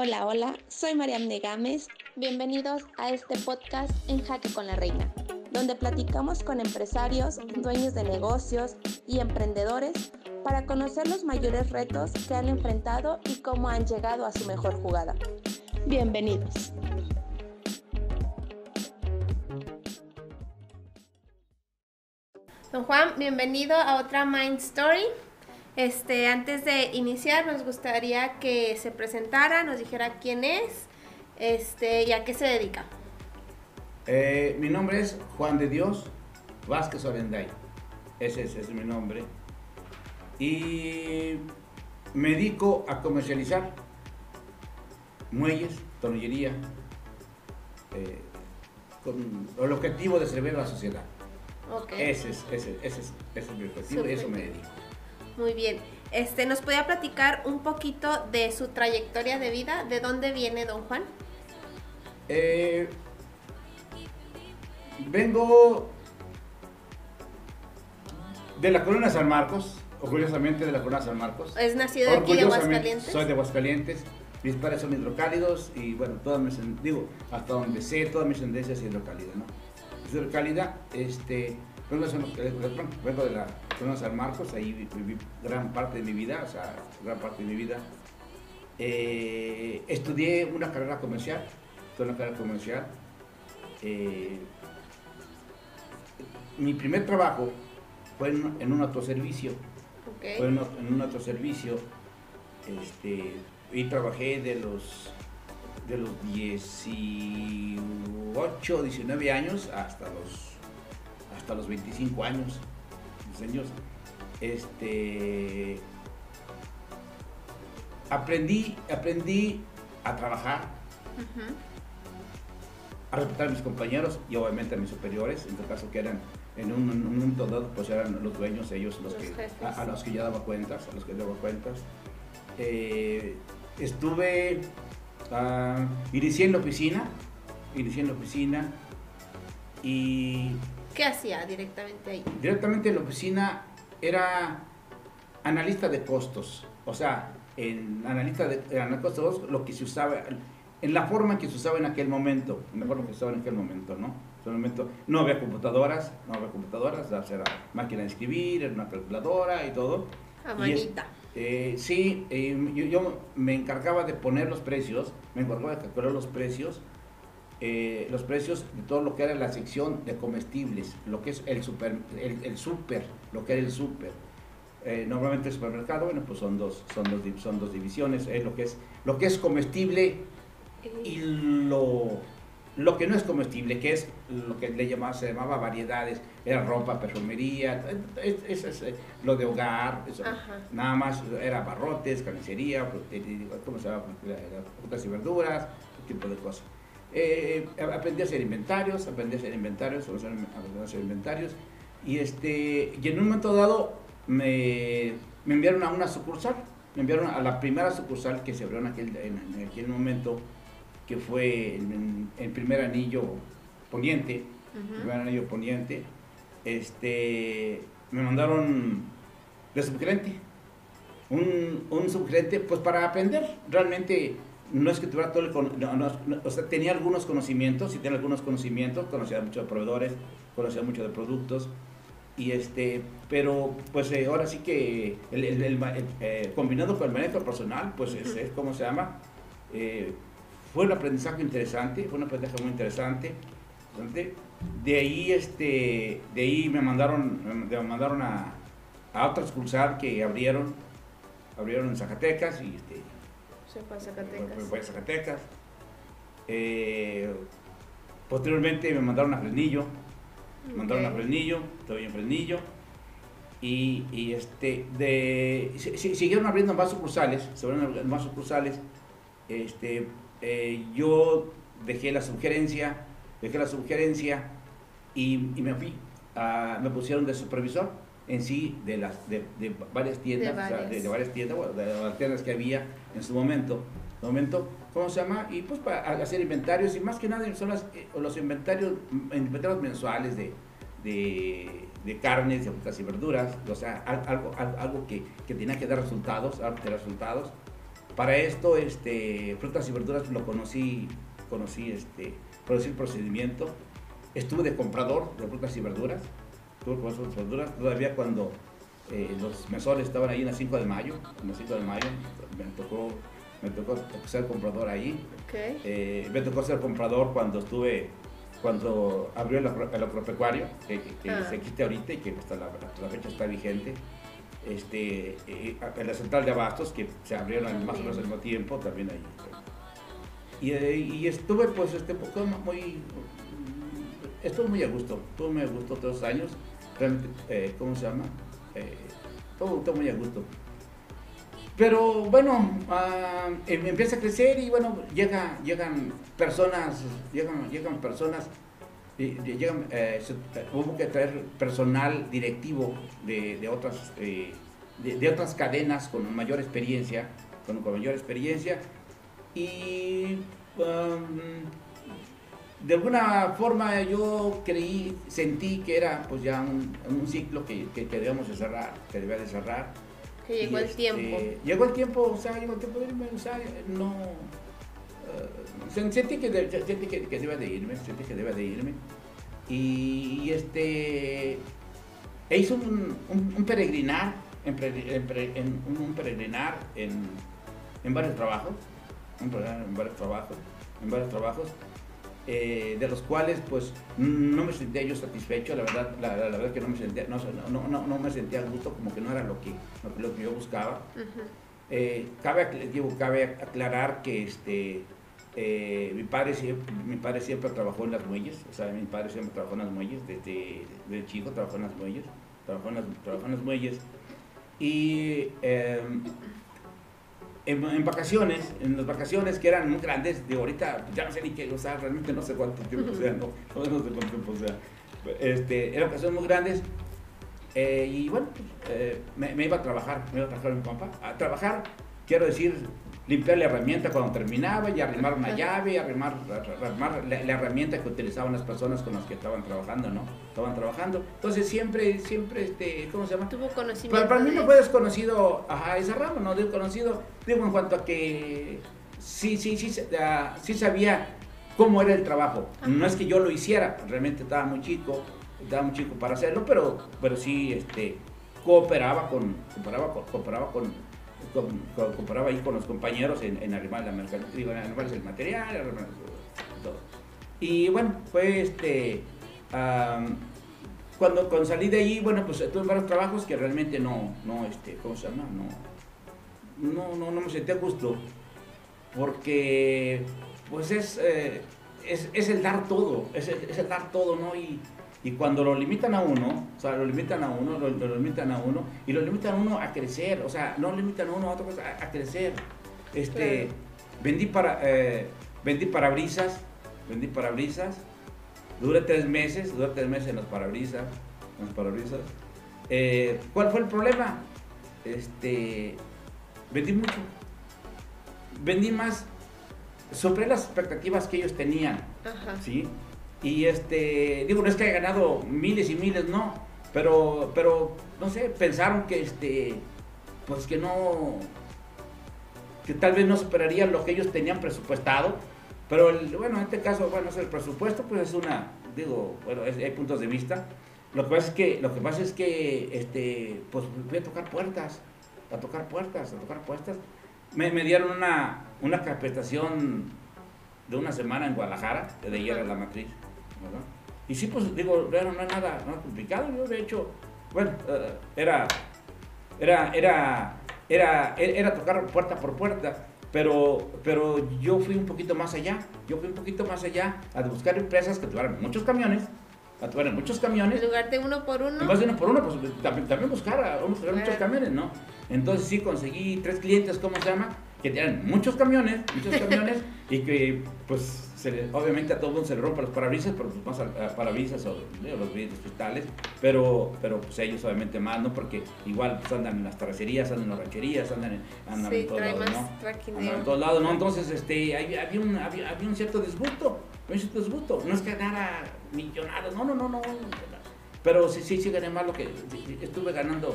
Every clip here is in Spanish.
Hola, hola, soy Mariam Negames. Bienvenidos a este podcast en Jaque con la Reina, donde platicamos con empresarios, dueños de negocios y emprendedores para conocer los mayores retos que han enfrentado y cómo han llegado a su mejor jugada. Bienvenidos. Don Juan, bienvenido a otra Mind Story. Este, antes de iniciar, nos gustaría que se presentara, nos dijera quién es este, y a qué se dedica. Eh, mi nombre es Juan de Dios Vázquez Orenday. Ese, ese es mi nombre. Y me dedico a comercializar muelles, tornillería, eh, con el objetivo de servir a la sociedad. Okay. Ese, es, ese, ese, es, ese es mi objetivo y eso me dedico. Muy bien. Este, ¿Nos podía platicar un poquito de su trayectoria de vida? ¿De dónde viene don Juan? Eh, vengo de la colonia San Marcos, orgullosamente de la colonia San Marcos. ¿Es nacido de aquí de Aguascalientes? Soy de Aguascalientes. Mis padres son hidrocálidos y bueno, todas mis, digo, hasta donde sé, toda mi ascendencia es hidrocálida, ¿no? Es hidrocálida, este, vengo de la colonia San Marcos, ahí viví gran parte de mi vida, o sea, gran parte de mi vida. Eh, estudié una carrera comercial, una carrera comercial. Eh, mi primer trabajo fue en, en un autoservicio. Okay. Fue en, en, un autoservicio. Este, y trabajé de los de los 18, 19 años hasta los hasta los 25 años. Años este aprendí aprendí a trabajar Uh -huh. a respetar a mis compañeros y obviamente a mis superiores, en este caso que eran en un, en un momento dado, pues eran los dueños, ellos los, Los que, jefes. a, a los que yo daba cuentas, a los que daba cuentas. Eh, estuve, ah, inicié en la oficina, inicié en la oficina y ¿Qué hacía directamente ahí? directamente en la oficina era analista de costos, o sea, en analista de, en costos, lo que se usaba, en la forma en que se usaba en aquel momento, en la forma que se usaba en aquel momento, ¿no? En aquel momento no había computadoras, no había computadoras, era máquina de escribir, era una calculadora y todo. A manita. eh, sí, eh, yo, yo me encargaba de poner los precios, me encargaba de calcular los precios, eh, los precios de todo lo que era la sección de comestibles, lo que es el super, el, el super, lo que era el super. Eh, normalmente el supermercado, bueno, pues son dos, son dos, son dos divisiones, es lo que es, lo que es comestible y lo, lo que no es comestible, que es lo que le llamaba, se llamaba variedades, era ropa, perfumería, es, es- es, eh, lo de hogar, eso. Nada más era barrotes, carnicería, frute- ¿cómo se llama? frutas y verduras, tipo de cosas. Eh, aprendí a hacer inventarios, aprendí a hacer inventarios, aprendí a hacer inventarios, y, este, y en un momento dado me, me enviaron a una sucursal, me enviaron a la primera sucursal que se abrió en aquel, en, en aquel momento, que fue el, el primer anillo poniente, primer anillo poniente, este, me mandaron de subgerente, un, un subgerente, pues para aprender, realmente no es que tuviera todo el, no, no, no, o sea, tenía algunos conocimientos, sí tenía algunos conocimientos, conocía mucho de proveedores, conocía mucho de productos, y este, pero pues eh, ahora sí que el, el- eh, combinado con el manejo personal, pues es, es como se llama, eh, fue un aprendizaje interesante, fue un aprendizaje muy interesante. De ahí, este, de ahí me mandaron, me mandaron a, a otra que abrieron, abrieron en Zacatecas y este, Se fue a fue- Zacatecas. a Zacatecas. Eh, posteriormente me mandaron a Fresnillo, me mandaron a. Fresnillo, estoy en Fresnillo. Y, y, este, de, si- si- siguieron abriendo más sucursales, se abrieron más sucursales. Este, eh, yo dejé la sugerencia, dejé la sugerencia y, y me fui. a- me pusieron de supervisor en sí de las de, de varias tiendas, De o sea, de, varias. de varias tiendas, bueno, de las tiendas que había en su momento, momento, ¿cómo se llama? Y pues para hacer inventarios y más que nada son las, eh, los inventarios, inventarios mensuales de, de, de carnes, de frutas y verduras, o sea, al- algo, al- algo que, que tenía que dar resultados, algo que dar resultados. para esto, este, frutas y verduras lo conocí, conocí, este, el procedimiento. Estuve de comprador de frutas y verduras, verduras, todavía cuando eh, los mesores estaban ahí en las 5 de mayo, en las 5 de mayo, me tocó, me tocó ser comprador ahí. Okay. Eh, me tocó ser comprador cuando estuve, cuando abrió el, el agropecuario, que, que Ah. se existe ahorita y que hasta la, hasta la fecha está vigente. Este, eh, en la central de abastos, que se abrieron más o menos al mismo tiempo, también ahí. Y, eh, y estuve pues este poco muy, estuve muy a gusto, estuve muy a gusto todos los años, realmente, eh, ¿cómo se llama? Eh, todo, todo muy a gusto. Pero bueno, em- empieza a crecer y bueno, llega, llegan personas, llegan, llegan personas, llegan, eh, hubo que traer personal directivo de, de otras, eh, de, de otras cadenas con mayor experiencia, con mayor experiencia y um, de alguna forma yo creí, sentí que era pues ya un, un ciclo que, que, que debíamos de cerrar, que debía de cerrar. Que llegó Y, el este, tiempo. Llegó el tiempo, o sea, llegó el tiempo de irme, o sea, no... eh, sen- sentí que, de- sentí que, que debía de irme, sentí que debía de irme. Y, y, este... E hizo un, un, un peregrinar, en, un, un peregrinar en, en varios trabajos, un peregrinar en varios trabajos, en varios trabajos, eh, de los cuales pues no me sentía yo satisfecho, la verdad, la, verdad que no me sentía, no, no, no, no me sentía a gusto, como que no era lo que, lo, que- yo buscaba. Eh, cabe, digo, cabe aclarar que este, eh, mi, padre siempre, mi padre siempre trabajó en las muelles, o sea, mi padre siempre trabajó en las muelles, desde, desde chico trabajó en las muelles, trabajó en las, trabajó en las muelles. Y eh, en, en vacaciones, en las vacaciones que eran muy grandes, de ahorita ya no sé ni qué, o sea, realmente no sé cuánto tiempo sea, no, no, sé cuánto tiempo sea. Este, eran vacaciones muy grandes eh, y bueno, eh, me, me iba a trabajar, me iba a trabajar mi papá. A trabajar, quiero decir, limpiar la herramienta cuando terminaba y arrimar una llave, y arrimar, arrimar la, la herramienta que utilizaban las personas con las que estaban trabajando, ¿no? Estaban trabajando. Entonces siempre, siempre, este, ¿cómo se llama? Tuvo conocimiento. Para, para mí no fue desconocido, ajá, esa rama, no digo conocido, digo en cuanto a que sí, sí, sí, ah, sí sabía cómo era el trabajo. No es que yo lo hiciera, realmente estaba muy chico, estaba muy chico para hacerlo, pero, pero sí, este, cooperaba con, cooperaba con, cooperaba con, cooperaba ahí con los compañeros en, en arrimar la mercancía, el material, todo. Y bueno, fue este, cuando, cuando salí de ahí, bueno, pues tuve varios trabajos que realmente no, no, este, ¿cómo se llama? No, no, no, no me sentí a gusto, porque, pues es, eh, es, es el dar todo, es, el- es el dar todo, ¿no? Y, y cuando lo limitan a uno, o sea, lo limitan a uno, lo, lo limitan a uno, y lo limitan a uno a crecer, o sea, no limitan a uno a otra cosa, a, a crecer. Este, Claro. vendí para, eh, vendí parabrisas, vendí parabrisas, Duré tres meses, duré tres meses en los parabrisas. En los parabrisas. Eh, ¿Cuál fue el problema? Este, vendí mucho. Vendí más. Sobre las expectativas que ellos tenían, Ajá. ¿sí? Y este, digo, no es que haya ganado miles y miles, no. Pero, pero, no sé, pensaron que este, pues que no, que tal vez no superarían lo que ellos tenían presupuestado. Pero bueno, en este caso, bueno, es el presupuesto, pues es una, digo, bueno, hay puntos de vista. Lo que pasa es que, lo que pasa es que, este, pues fui a tocar puertas, a tocar puertas, a tocar puertas. Me, me dieron una, una capacitación de una semana en Guadalajara, de ahí era la matriz, ¿verdad? Y sí, pues digo, bueno, no es nada, nada complicado. Yo, de hecho, bueno, eh, era, era, era, era, era tocar puerta por puerta. Pero, pero yo fui un poquito más allá, yo fui un poquito más allá a buscar empresas que tuvieran muchos camiones, a tuvieran muchos camiones, En lugar de uno por uno. en de uno por uno, pues también, también buscar, a- vamos a buscar muchos camiones, ¿no? Entonces sí conseguí tres clientes, ¿cómo se llama? Que tenían muchos camiones, muchos camiones, y que pues se le- obviamente a todo mundo se le rompen los parabrisas, pero pues más a, a parabrisas o los vidrios cristales, pero, pero pues ellos obviamente más, ¿no? Porque igual pues, andan en las terracerías, andan en las rancherías, andan en, andan Sí, en todos lados, ¿no? Traquineo. en todos lados, ¿no? Entonces, este, había, un, había, había un cierto disgusto, un cierto disgusto. No es que ganara millonadas, no, no, no, no. Pero sí, sí, sí gané más lo que estuve ganando.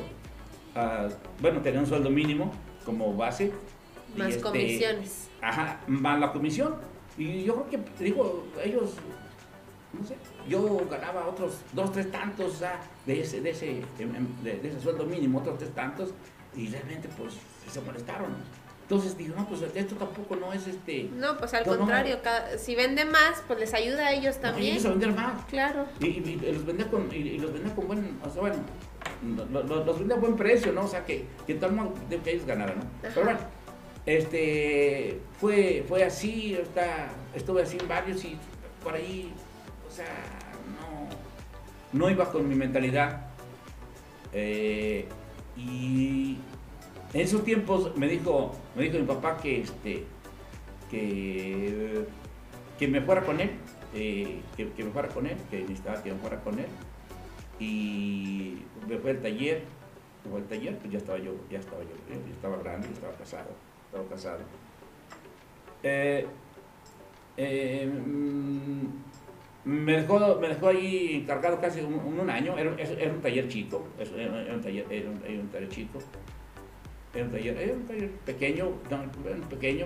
ah, bueno, tenía un sueldo mínimo como base Más este, comisiones. Ajá, más la comisión. Y yo creo que, digo, ellos, no sé, yo ganaba otros dos, tres tantos o sea, de, ese, de, ese, de, de ese sueldo mínimo, otros tres tantos, y realmente pues se molestaron. Entonces digo, no, pues esto tampoco no es este... No, pues al No, no. contrario, cada- si vende más, pues les ayuda a ellos No, también. ellos a vender más. Claro. Y, y- y los vendía con, y, los vendía con buen, o sea, bueno, lo- lo- los vendía a buen precio, ¿no? O sea, que, que tal modo de que ellos ganaran, ¿no? Ajá. Pero bueno, este, fue, fue así, está, estuve así en varios y por ahí, o sea, no, no iba con mi mentalidad. Eh, y en esos tiempos me dijo, me dijo mi papá que, este, que, que me fuera con él, eh, que, que me fuera con él, que necesitaba que me fuera con él. Y me fue al taller, me fue al taller, pues ya estaba yo, ya estaba yo, ya estaba grande, ya estaba casado, estaba casado. Eh, eh, mm, me dejó, me dejó ahí encargado casi un, un- año, era, era- era un taller chico, era, era un taller, era un, era un taller chico, era un taller, era un taller pequeño, no, era un pequeño,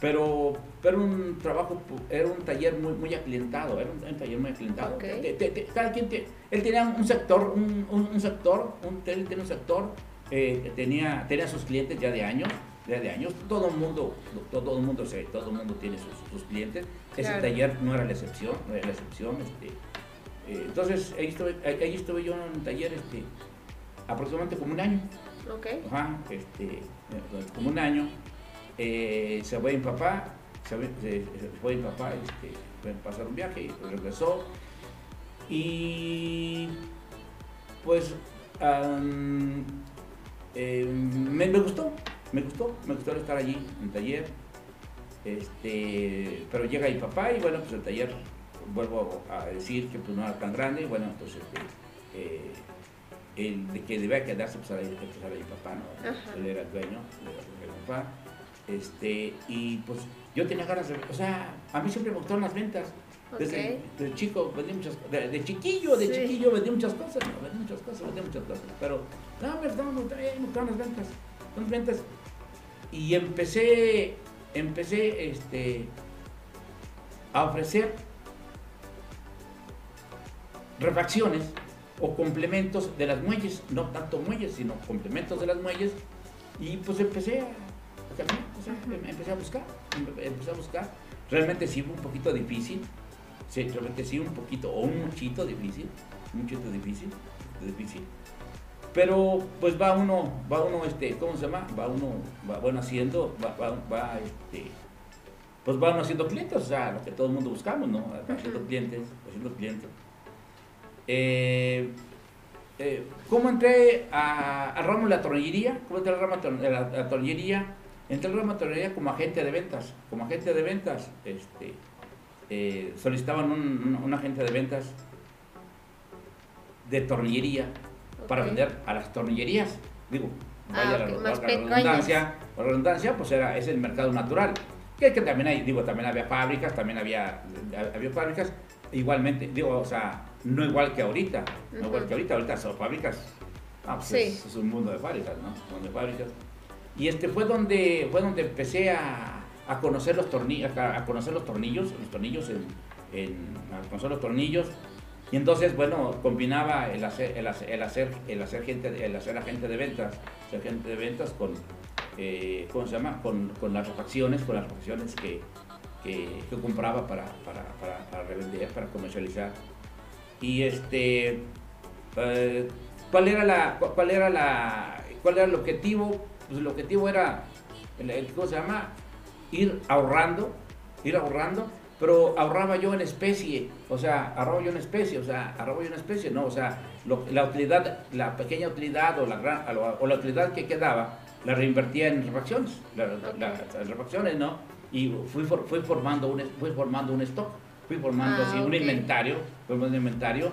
pero, pero un trabajo, era un taller muy, muy aclientado, era un, un taller muy aclientado. Ok. Te- te- te- cada quien, te- él tenía un sector, un, un- un sector, un, él tenía un sector, eh, tenía, tenía sus clientes ya de años, ya de años, todo el mundo, todo el mundo, se- todo el mundo tiene sus, sus clientes, ese taller no era la excepción, no era la excepción, este, eh, entonces ahí estuve, ahí, ahí estuve yo en un taller, este, aproximadamente como un año, Ok. Ajá, este, eh, como un año, eh, se fue mi papá, se fue, se- se fue mi papá, este, fue a pasar un viaje y regresó. Y pues eh, me gustó, me gustó, me gustó estar allí en el taller. Este, pero llega mi papá y bueno, pues el taller, vuelvo a decir que pues no era tan grande, y bueno, entonces este, eh, el de que debía quedarse pues era, pues, era mi papá, ¿no? Ajá. Él era el dueño, el mi papá. Este, y pues yo tenía ganas de, o sea, a mí siempre me gustaron las ventas. Desde, chico vendí muchas de, de chiquillo, de Sí. chiquillo vendí muchas cosas, ¿no? vendí muchas cosas, vendí muchas cosas. Pero, no, me gustaban, me gustaban, me gustaban las ventas, las ventas. Y empecé, empecé, este, a ofrecer refacciones o complementos de las muelles, no tanto muelles, sino complementos de las muelles. Y pues empecé a, a caminar, o sea, em- empecé a buscar, em- empecé a buscar. Realmente sí fue un poquito difícil, sí, realmente sí un poquito, o un muchito difícil, un muchito difícil, difícil. Pero pues va uno, va uno, este, ¿cómo se llama? Va uno, va bueno haciendo, va, va, va, este, pues va uno haciendo clientes, o sea, lo que todo el mundo buscamos, ¿no? Haciendo clientes, haciendo clientes. Eh, eh, ¿Cómo entré a- al ramo de la tornillería? ¿Cómo entré al ramo de la, la tornillería? Entré al ramo de la tornillería como agente de ventas. Como agente de ventas, este, eh, solicitaban un, un- un agente de ventas de tornillería para Ok. vender a las tornillerías. Digo, Ah, vaya la, ok, la- la pequeñas. redundancia, la redundancia, pues era, es el mercado natural. Que, que también hay, digo, también había fábricas, también había, había fábricas, igualmente, digo, o sea, no igual que ahorita, no igual que ahorita, ahorita son fábricas, ah, pues Sí. es, es un mundo de fábricas, ¿no? Un mundo de fábricas. Y este fue donde, fue donde empecé a, a conocer los tornillos, a, a conocer los tornillos, los tornillos en, en- a conocer los tornillos. Y entonces, bueno, combinaba el hacer, el hacer, el hacer, el hacer gente, el hacer agente de ventas, ser agente de ventas con, eh, ¿cómo se llama? Con, con las refacciones, con las refacciones que, que, que compraba para, para, para, para revender, para comercializar. Y este, eh, ¿cuál era la, cu- cuál era la, cuál era el objetivo? Pues el objetivo era, el, el- ¿cómo se llama? Ir ahorrando, ir ahorrando, pero ahorraba yo en especie, o sea, ahorraba yo en especie, o sea, ahorraba yo en especie, no, o sea, lo- la utilidad, la pequeña utilidad o la, gran, o la utilidad que quedaba, la reinvertía en refacciones, la- la- las refacciones, ¿no? Y fui, for- fui, formando un, fui formando un stock, fui formando Ah, así un ok. inventario, formando un inventario,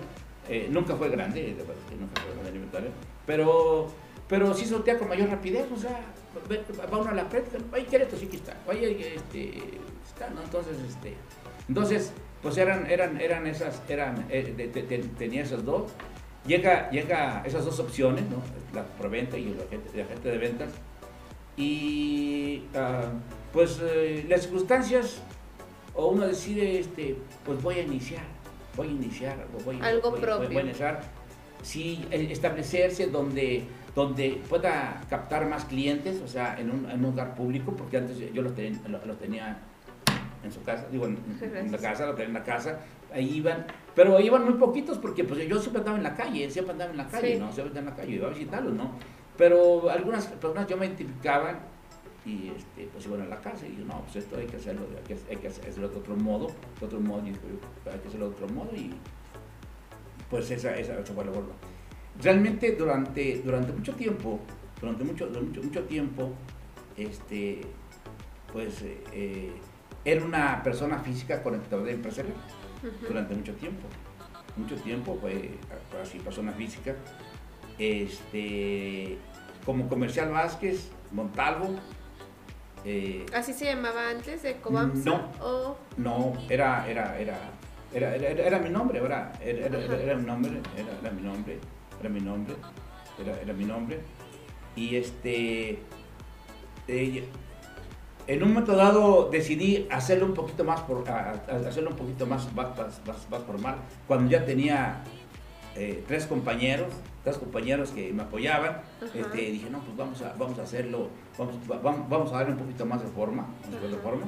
eh, nunca fue grande, nunca fue grande el inventario, pero, pero sí sortea con mayor rapidez, o sea, va uno a la práctica, ¿qué esto? Sí que está, oye, este, está, ¿no? Entonces, este, entonces, pues eran, eran, eran esas, eran, eh, de- de- de- tenía esas dos, llega, llega esas dos opciones, ¿no? La preventa y el agente, el agente de ventas, y ah, pues eh, las circunstancias, o uno decide, este, pues voy a iniciar, voy a iniciar, voy, Algo voy- voy- propio. voy a iniciar, sí, establecerse donde, donde pueda captar más clientes, o sea, en un, en un lugar público, porque antes yo los tenía, lo- los tenía en su casa, digo, en, en la casa, lo tenía en la casa, ahí iban, pero iban muy poquitos porque pues yo siempre andaba en la calle, siempre andaba en la calle, Sí. ¿no? Siempre andaba en la calle, iba a visitarlos, ¿no? Pero algunas personas yo me identificaban y este, pues iban a la casa y yo, no, pues esto hay que hacerlo, hay que, hay que hacerlo de otro modo, de otro modo, y yo, hay que hacerlo de otro modo y pues esa, esa, esa fue la forma. Realmente durante, durante mucho tiempo, durante mucho, mucho, mucho tiempo, este, pues eh, eh, era una persona física conectada de empresarial durante mucho tiempo. Mucho tiempo fue, así, persona física. Este, como Comercial Vázquez, Montalvo, eh, ¿Así se llamaba antes de Cobamsa? No. O no, era, era, era, era, era, era- mi nombre, era, era, era, mi nombre, era, era mi nombre, era mi nombre, era, era mi nombre. Y este, eh, en un momento dado decidí hacerlo un poquito más, por, a- a- hacerlo un poquito más, más, más, más- formal, cuando ya tenía eh, tres compañeros, tres compañeros que me apoyaban, este, dije, no, pues vamos a, vamos a hacerlo, vamos, va- vamos, vamos a darle un poquito más de forma, Ajá. forma.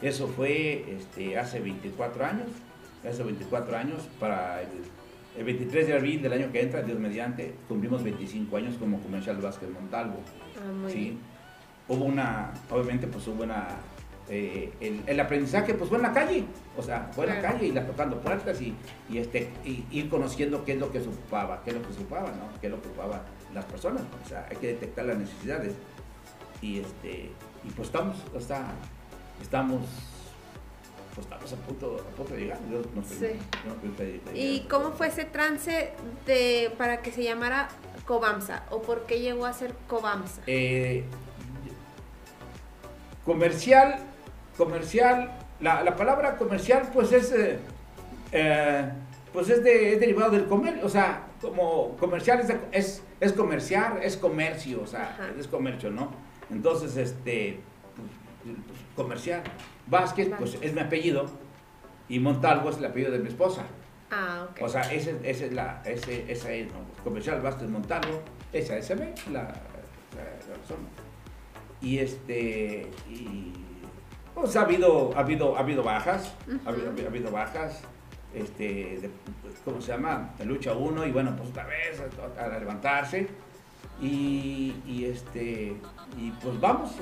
Eso fue este, hace 24 años, hace 24 años, para el, el 23 de abril del año que entra, Dios mediante, cumplimos 25 años como Comercial Vázquez Montalvo. Ah, muy ¿sí? bien. Hubo una, obviamente, pues hubo una, eh, el, el aprendizaje pues fue en la calle, o sea, fue en la calle y la tocando puertas y, y, este, y ir conociendo qué es lo que se ocupaba, qué es lo que se ocupaba, ¿no? Qué es lo que ocupaban las personas, o sea, hay que detectar las necesidades y este, y pues estamos, o sea, estamos, pues estamos a punto, a punto de llegar. yo no estoy- Sí. no ¿Y cómo fue ese trance de para que se llamara Cobamsa? ¿O por qué llegó a ser Cobamsa? Eh, comercial, comercial, la, la palabra comercial pues es, eh, eh, pues es, de, es derivado del comercio, o sea, como comercial es, es, es comerciar, es comercio, o sea, Ajá. es comercio, ¿no? Entonces, este, pues, pues, comercial. Vázquez, pues es mi apellido y Montalvo es el apellido de mi esposa. Ah, ok. O sea, ese, ese es la, ese, esa es, ¿no? Comercial Vázquez Montalvo, esa es la, la, la razón. Y este, y, pues ha habido, ha habido, ha habido bajas, ha, habido, ha habido bajas, este, de- ¿cómo se llama? De lucha uno, y bueno, pues otra vez a, a levantarse, y, y este, y pues vamos,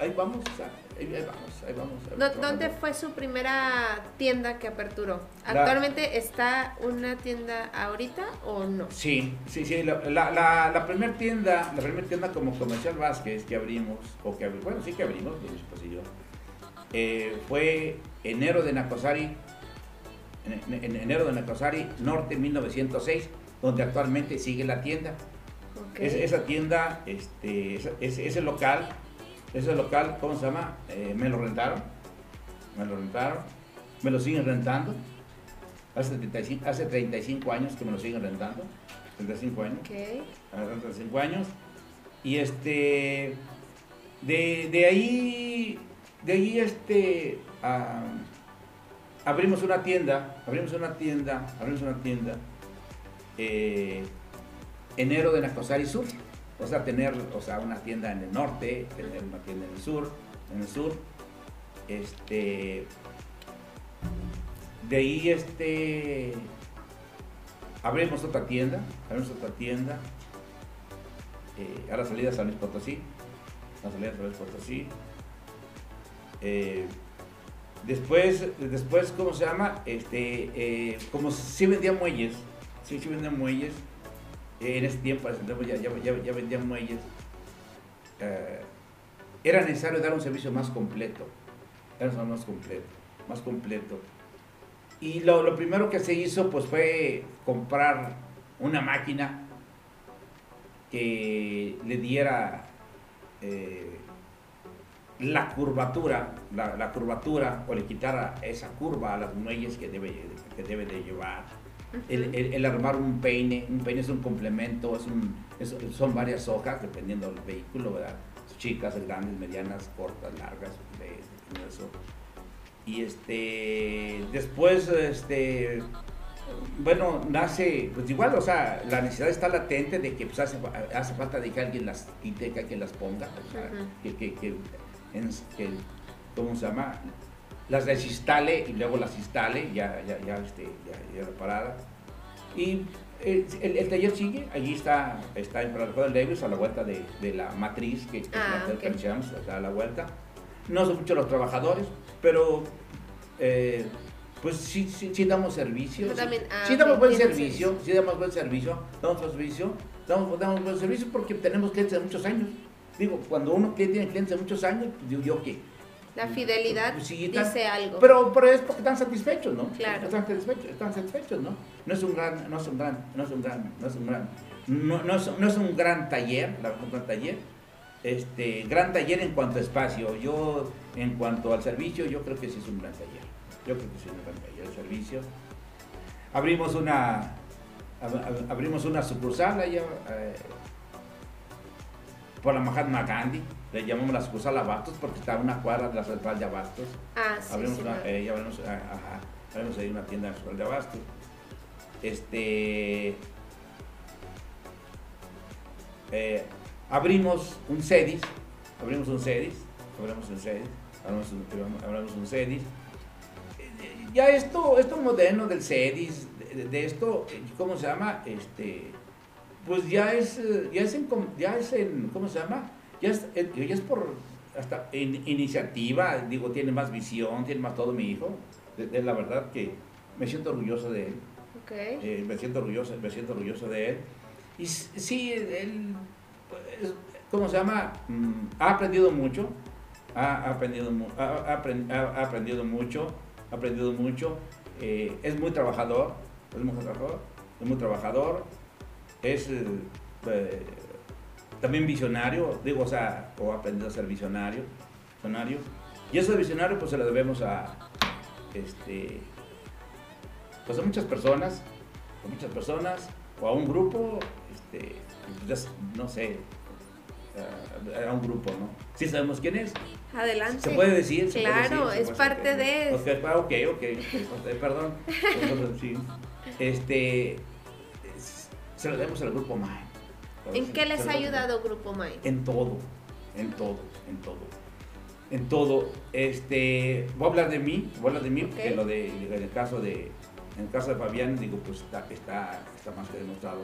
ahí vamos, o sea, ahí, ahí vamos, ahí vamos. ahí ¿Dó- vamos. ¿Dónde fue su primera tienda que aperturó? La- ¿Actualmente está una tienda ahorita o no? Sí, sí, sí. La, la, primera tienda, la primera tienda como Comercial Vázquez que abrimos, o que bueno, sí que abrimos, esposa y yo, eh, fue enero de Nacosari, en, en- en enero de Nacosari, norte 1906, donde actualmente sigue la tienda. Es- esa tienda, este, ese, ese- ese local, ese local, ¿cómo se llama? Eh, me lo rentaron, me lo rentaron, me lo siguen rentando. Hace 35, hace 35 años que me lo siguen rentando, 35 años, Ok. hace 35 años. Y este, de, de ahí, de ahí este, ah, abrimos una tienda, abrimos una tienda, abrimos una tienda, eh, enero de Nacosari Sur. O sea, tener o sea, una tienda en el norte, tener una tienda en el sur, en el sur. Este, de ahí este, abrimos otra tienda, abrimos otra tienda eh, a la salida de San Luis Potosí, a la salida de San Luis Potosí. Eh, después, después, ¿cómo se llama? Este, eh, como si vendía muelles, sí, sí vendía muelles, en ese tiempo, ya, ya, vendían muelles, eh, era necesario dar un servicio más completo, era un servicio más completo, más completo. Y lo, primero que se hizo pues fue comprar una máquina que le diera eh, la curvatura, la, curvatura, o le quitara esa curva a las muelles que debe, que debe de llevar. El, el- el armar un peine, un peine es un complemento, es un, es- son varias hojas, dependiendo del vehículo, ¿verdad? chicas, grandes, medianas, cortas, largas, de, de eso. Y este, después, este, bueno, nace, pues igual, o sea, la necesidad está latente de que pues, hace, hace falta de que alguien las quite, que alguien las ponga, que, que, que, en- que, ¿cómo se llama? Las desinstale y luego las instale, ya, ya, ya, este, ya, ya reparada. Y el, el- el taller sigue, allí está, está en Plaza del Leves, a la vuelta de, de la matriz que, que Ah, es la ok. que anunciamos, está a la vuelta. No son muchos los trabajadores, pero eh, pues sí, sí, sí damos servicio. También- ah, sí damos buen servicio, sí damos buen servicio, damos buen servicio, damos, damos buen servicio porque tenemos clientes de muchos años. Digo, cuando uno tiene clientes de muchos años, pues, digo yo que La fidelidad Pues sí, tan- dice algo. pero, pero es porque están satisfechos, ¿no? Claro. Están satisfechos, están satisfechos, ¿no? No es un gran, no es un gran, no es un gran, no es un gran, no, no es, no es un gran taller, la un gran taller, este, gran taller en cuanto a espacio. Yo, en cuanto al servicio, yo creo que sí es un gran taller. Yo creo que sí es un gran taller el servicio. Abrimos una, ab- ab- abrimos una sucursal allá, eh, por la Mahatma Gandhi, le llamamos la sucursal Abastos porque está a una cuadra de la central de Abastos. ah, sí, Abrimos, sí, una, eh, abrimos, ah, ajá, abrimos ahí una tienda central de Abastos. Este, eh, abrimos un CEDIS, abrimos un CEDIS, abrimos un CEDIS, abrimos un, abrimos un CEDIS. Ya esto, esto moderno del CEDIS, de, de esto, ¿cómo se llama? Este, pues ya es, ya es en, ya es en, ¿cómo se llama? Ya es, eh, ya es por hasta in- iniciativa, digo, tiene más visión, tiene más todo mi hijo. De la verdad que me siento orgulloso de él. Eh, me siento orgulloso, me siento orgulloso de él. Y sí, él, pues, ¿cómo se llama? Mm, ha aprendido mucho, ha, aprendido, ha, ha apren- ha- ha aprendido mucho, ha aprendido mucho. eh, es muy trabajador, es muy trabajador, es muy trabajador, es eh, también visionario, digo, o sea, o aprendido a ser visionario, visionario. Y eso de visionario, pues se lo debemos a, este, pues a muchas personas, a muchas personas, o a un grupo, este, pues no sé, a, un grupo, ¿no? Sí sabemos quién es. Adelante. Se puede decir. se puede Claro, decir, se es puede parte decir. de- Ok, ah, ok, ok, perdón. Sí. Este, es- se lo debemos al grupo MAE. ¿En qué les ha ayudado Grupo Mind? en todo, en todo, en todo. En todo. Este, voy a hablar de mí, voy a hablar de mí, porque Ok. lo de, en el caso de, en el caso de Fabián, digo, pues está, está, está más que demostrado.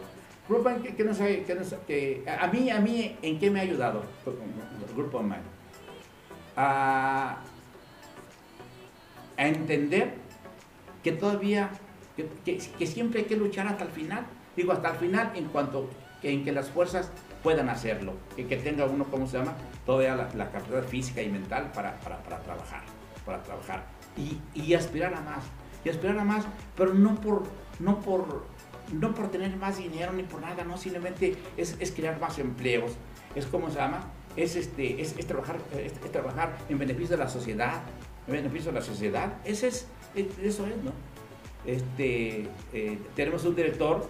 Grupo, ¿en qué, qué nos ha- qué nos- qué- a mí, a mí, ¿en qué me ha ayudado Grupo Online? A, a entender que todavía, que, que- que siempre hay que luchar hasta el final. Digo, hasta el final en cuanto que, en que las fuerzas puedan hacerlo, que, que tenga uno, ¿cómo se llama? Todavía la, la capacidad física y mental para, para, para trabajar, para trabajar. Y, y aspirar a más, y aspirar a más, pero no por, no por, no por tener más dinero ni por nada, no, simplemente es, es crear más empleos, es, ¿cómo se llama? Es, este, es, es trabajar, es, es trabajar en beneficio de la sociedad, en beneficio de la sociedad, ese es, es- eso es, ¿no? Este, eh, tenemos un director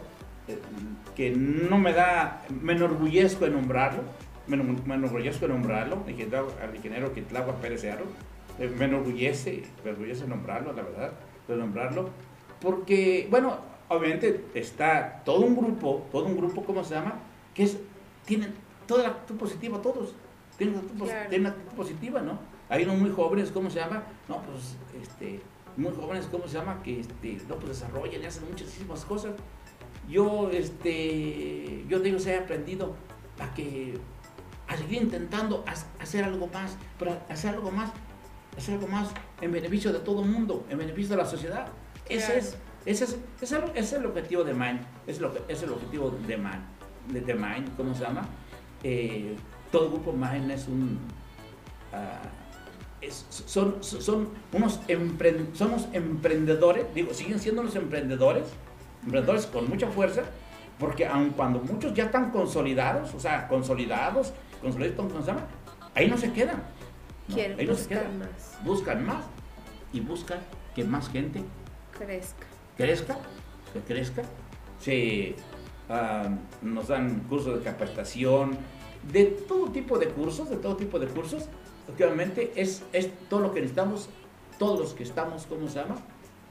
que no me da, me enorgullezco de nombrarlo, me, me enorgullezco de nombrarlo, al ingeniero Quitlagua Pérez Cerro, eh, me enorgullece, me enorgullece nombrarlo, la verdad, de nombrarlo, porque, bueno, obviamente está todo un grupo, todo un grupo, ¿cómo se llama? Que es, tienen toda la actitud positiva, todos, tienen actitud, Claro. tienen actitud positiva, ¿no? Hay unos muy jóvenes, ¿cómo se llama? No, pues, este, muy jóvenes, ¿cómo se llama? Que, este, no, pues desarrollan y hacen muchísimas cosas. Yo, este, yo de ellos he aprendido a que, a seguir intentando ha- hacer algo más, pero hacer algo más, hacer algo más en beneficio de todo el mundo, en beneficio de la sociedad. Ese Claro. es, ese es, ese es, el- ese es el objetivo de Mind, es, lo que, es el objetivo de Mind, de, de Mind, ¿cómo se llama? Eh, todo grupo Mind es un, es- son, son, unos son unos emprendedores, digo, siguen siendo los emprendedores, emprendedores con mucha fuerza, porque aun cuando muchos ya están consolidados, o sea, consolidados, consolidados, ¿cómo se llama? Ahí no se quedan. ¿no? Quieren Ahí no se buscar quedan. más, Buscan más y buscan que más gente crezca. crezca, que crezca. Se, nos dan cursos de capacitación. de todo tipo de cursos, de todo tipo de cursos, obviamente es, es todo lo que necesitamos, todos los que estamos, ¿cómo se llama?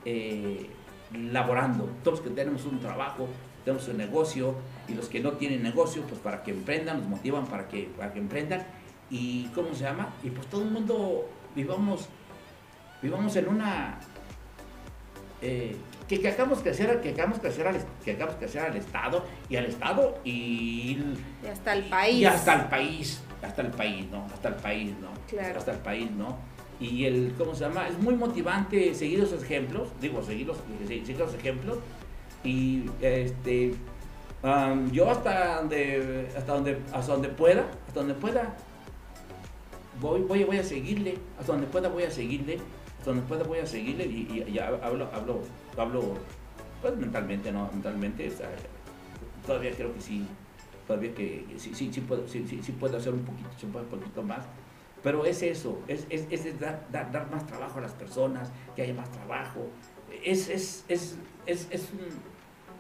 Eh, laborando, todos los que tenemos un trabajo, tenemos un negocio, y los que no tienen negocio, pues para que emprendan, nos motivan para que, para que emprendan, y ¿cómo se llama? Y pues todo el mundo vivamos, vivamos en una... Eh, que, que hagamos crecer, que hagamos crecer al, que hagamos crecer al Estado y al Estado y, y hasta el país. Y hasta el país, hasta el país, ¿no? Hasta el país, ¿no? Claro. Hasta el país, ¿no? Y el, ¿cómo se llama? Es muy motivante seguir los ejemplos, digo, seguir los, seguir los ejemplos. Y este, um, yo hasta donde, hasta donde, hasta donde pueda, hasta donde pueda, voy, voy, voy a seguirle, hasta donde pueda voy a seguirle, hasta donde pueda voy a seguirle y, y, hablo, hablo, hablo, pues mentalmente, ¿no? Mentalmente, todavía creo que sí, todavía que sí, sí, sí, puedo, sí, sí, sí puedo hacer un poquito, un poquito más. Pero es eso, es, es, es dar, dar, dar, más trabajo a las personas, que haya más trabajo. Es, es, es, es, es,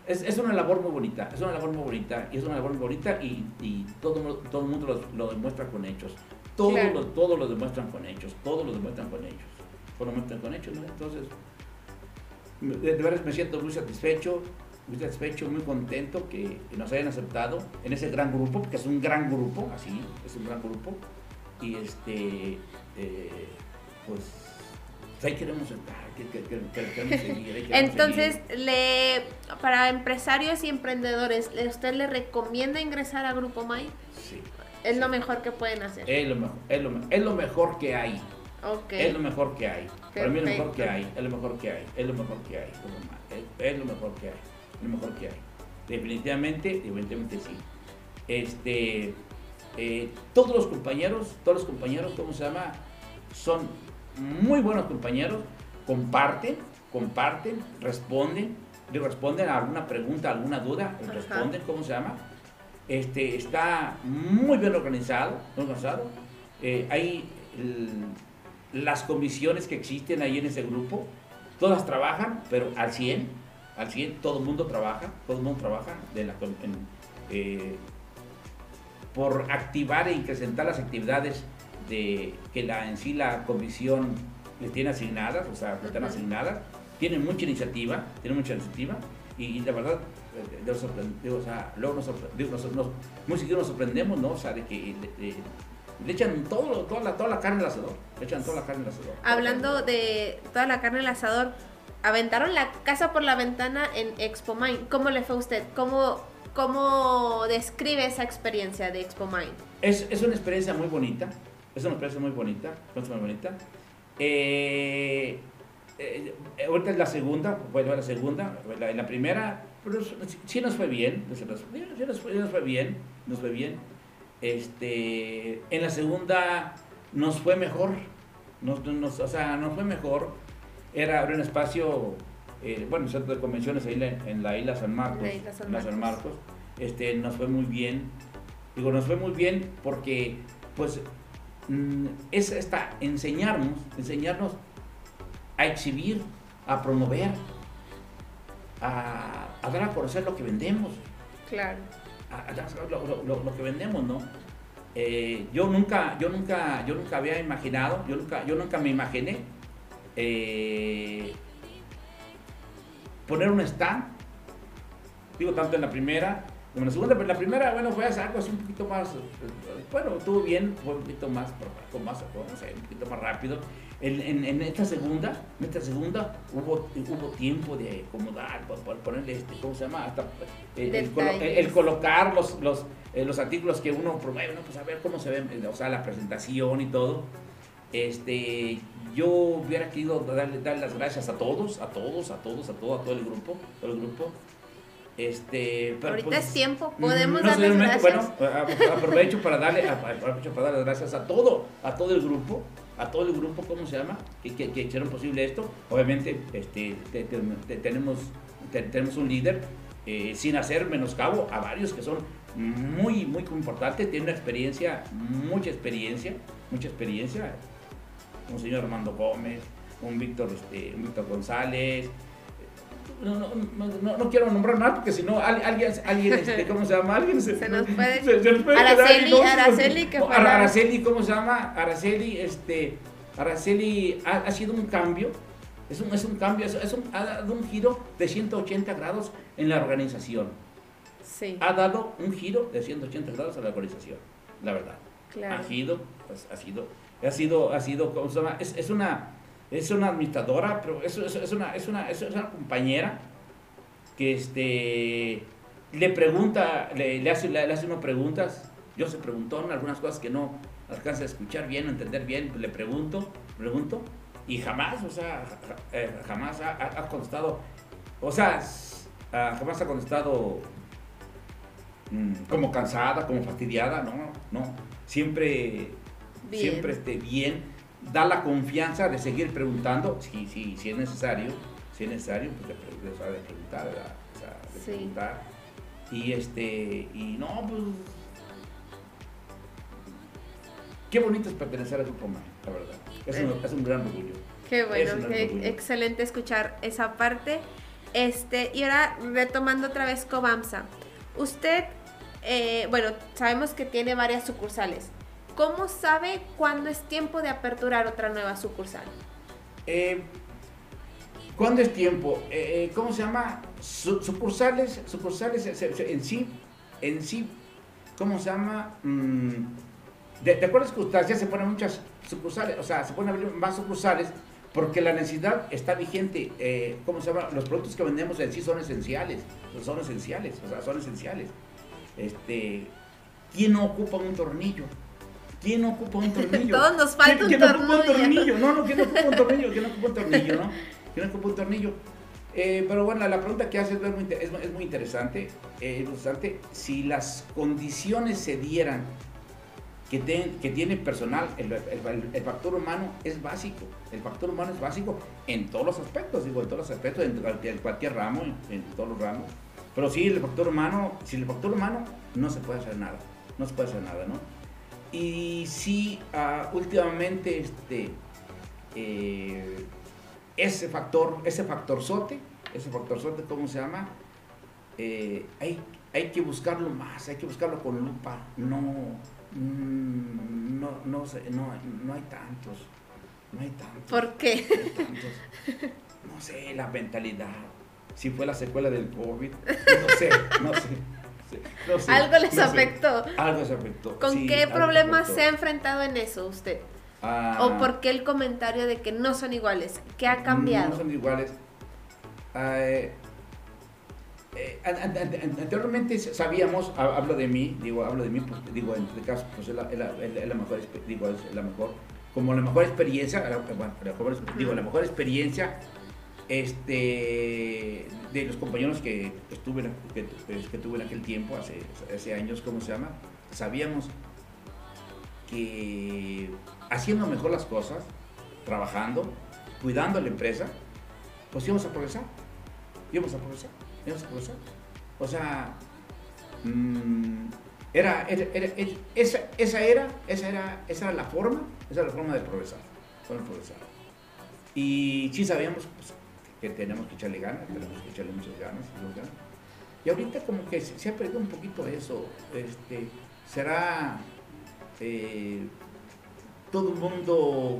es, es una labor muy bonita, es una labor muy bonita, y es una labor muy bonita y, y todo, todo el mundo lo, lo demuestra con hechos. Todos, claro. lo, todos lo demuestran con hechos, todos lo demuestran con hechos. Todos lo demuestran con hechos, ¿no? Entonces, de, de verdad me siento muy satisfecho, muy satisfecho, muy contento que nos hayan aceptado en ese gran grupo, porque es un gran grupo, así, es un gran grupo y este eh, pues ahí queremos estar que, que, que, queremos seguir, queremos entonces seguir. le para empresarios y emprendedores usted le recomienda ingresar a Grupo May sí, es sí. lo mejor que pueden hacer. Es lo mejor es lo, es lo mejor que hay. Okay. es lo mejor que hay. Para mí es lo mejor que hay es lo mejor que hay es lo mejor que hay es, es lo mejor que hay lo mejor que hay. Definitivamente definitivamente sí. Este eh, todos los compañeros, todos los compañeros, ¿cómo se llama? Son muy buenos compañeros, comparten, comparten, responden, le responden a alguna pregunta, alguna duda, Ajá. responden, ¿cómo se llama? Este, está muy bien organizado, muy organizado. Eh, hay el, las comisiones que existen ahí en ese grupo, todas trabajan, pero al 100, al 100, todo el mundo trabaja, todo el mundo trabaja de la, en, eh, por activar e incrementar las actividades de, que la, en sí la comisión les tiene asignadas, o sea, les tienen asignadas, tienen mucha iniciativa, tienen mucha iniciativa, y, y la verdad, eh, digo, o sea, luego nos, nos, nos, muy seguido nos sorprendemos, ¿no? O sea, de que de, de, le echan todo, toda, la, toda la carne al asador, le echan toda la carne al asador. Hablando de toda la carne al asador, aventaron la casa por la ventana en Expo Mind. ¿Cómo le fue a usted? ¿Cómo ¿Cómo describe esa experiencia de Expo Mind? Es, es una experiencia muy bonita, es una experiencia muy bonita, muy bonita. Eh, eh, ahorita es la segunda, bueno, la segunda, la, la primera, pero sí nos fue bien, sí nos, sí nos, fue, nos fue bien, nos fue bien. Este, en la segunda nos fue mejor, nos, nos, o sea, nos fue mejor. Era un espacio eh, bueno, el centro de convenciones ahí en la isla San Marcos, la isla San Marcos. San Marcos este, nos fue muy bien. Digo, nos fue muy bien porque, pues, mmm, es esta, enseñarnos, enseñarnos a exhibir, a promover, a, a dar a conocer lo que vendemos. Claro. A, a dar lo, lo, lo, que vendemos, ¿no? Eh, yo nunca, yo nunca, yo nunca había imaginado, yo nunca, yo nunca me imaginé eh, poner un stand, digo, tanto en la primera como en la segunda, pero en la primera, bueno, fue algo así un poquito más, bueno, estuvo bien, fue un poquito más, con más, no sé, un poquito más rápido. En, en, en, esta segunda, en esta segunda hubo, hubo tiempo de acomodar, ponerle este, ¿cómo se llama? Hasta el, el, el, el colocar los, los, eh, los artículos que uno promueve, ¿no? pues a ver cómo se ve, o sea, la presentación y todo. Este, yo hubiera querido darle, darle las gracias a todos, a todos, a todos, a todo, a todo el grupo, todo el grupo. Este, pero Ahorita pues, es tiempo, podemos no darles gracias. Bueno, aprovecho para darle, aprovecho para darle gracias a todo, a todo el grupo, a todo el grupo, ¿cómo se llama? Que, que, que hicieron posible esto. Obviamente, este, te, te, te, tenemos, tenemos un líder, eh, sin hacer menoscabo a varios que son muy, muy importantes, tienen una experiencia, mucha experiencia, mucha experiencia. Un señor Armando Gómez, un Víctor, este, un Víctor González, no, no, no, no, quiero nombrar mal porque si no alguien, alguien este, ¿cómo se llama? Alguien se, se nos puede, se, se nos puede Araceli, quedar, Araceli, que fue Araceli, ¿cómo se llama? Araceli, este, Araceli ha, ha sido un cambio, es un, es un cambio, es, es un, ha dado un giro de 180 grados en la organización. Sí. Ha dado un giro de 180 grados a la organización, la verdad. Claro. Ha sido, pues, ha sido, ha sido, ha sido, ¿cómo se llama? Es, es una es una administradora, pero es, es, una, es, una, es una compañera que este, le pregunta, le, le hace, le, hace unas preguntas. Yo se preguntó en algunas cosas que no alcanza a escuchar bien entender bien, le pregunto, pregunto, y jamás, o sea, eh, jamás ha, ha, contestado, o sea, jamás ha contestado mmm, como cansada, como fastidiada, no, no, siempre, Bien. siempre esté bien da la confianza de seguir preguntando, si, si, si es necesario, si es necesario, pues de, de, de preguntar, ¿verdad? O sea, de Sí. preguntar. Y este, y no, pues. Qué bonito es pertenecer a Grupo May, la verdad. Es un, es un gran orgullo. Qué bueno, qué excelente escuchar esa parte. Este, y ahora retomando otra vez Cobamsa. Usted, eh, bueno, sabemos que tiene varias sucursales. ¿Cómo sabe cuándo es tiempo de aperturar otra nueva sucursal? Eh, ¿Cuándo es tiempo? Eh, eh, ¿Cómo se llama? Su- sucursales, sucursales en sí, en sí, ¿cómo se llama? Mm, ¿de, ¿Te acuerdas que ya se ponen muchas sucursales? O sea, se pueden abrir más sucursales porque la necesidad está vigente. ¿Cómo se llama? Los productos que vendemos en sí son esenciales, son esenciales, o sea, son esenciales. Este, ¿Quién no ocupa un tornillo? ¿Quién no ocupa un tornillo? Todos nos falta ¿Quién- un quién no ocupa un tornillo? tornillo? No, no, ¿quién no ocupa un tornillo? ¿Quién no ocupa un tornillo, no? ¿Quién no ocupa un tornillo? Eh, pero bueno, la pregunta que haces es es, muy interesante. eh, interesante. Si las condiciones se dieran que, ten- que tiene personal, el, el- el factor humano es básico. El factor humano es básico en todos los aspectos, digo, en todos los aspectos, en cualquier, en cualquier ramo, en, en todos los ramos. Pero sí, el factor humano, sin el factor humano no se puede hacer nada. No se puede hacer nada, ¿no? Y sí, ah, últimamente, este, eh, ese factor, ese factorzote, ese factorzote, ¿cómo se llama? Eh, hay, hay que buscarlo más, hay que buscarlo con lupa. No, mm, no, no, sé, no, no hay tantos, no hay tantos. ¿Por qué? no hay tantos. No sé, la mentalidad. Si fue la secuela del COVID, no sé, no sé. Sí, no Algo les no sé. afectó. Algo se afectó. ¿Con sí, qué problemas se ha enfrentado en eso usted? Ah, ¿O por qué el comentario de que no son iguales? ¿Qué ha No cambiado? son iguales. Ah, eh, eh, an- an- an- anteriormente sabíamos, ha- hablo de mí, digo, hablo de mí, pues, digo, en este caso, pues es la, es la- es la- mejor, digo, es la mejor, como la mejor experiencia, bueno, la mejor- digo, la mejor experiencia, este, de los compañeros que estuve, en- que, tuve en aquel tiempo, hace, años, ¿cómo se llama? Sabíamos que haciendo mejor las cosas, trabajando, cuidando a la empresa, pues íbamos a progresar. Íbamos a progresar. Íbamos a progresar. O sea, mm, era, esa, era, esa era, esa era la forma, esa la forma de progresar. progresar. Y sí sabíamos pues, tenemos que echarle ganas, tenemos que echarle muchas ganas, muchas ganas. Y ahorita como que se, se ha perdido un poquito eso. Este, será eh, todo el mundo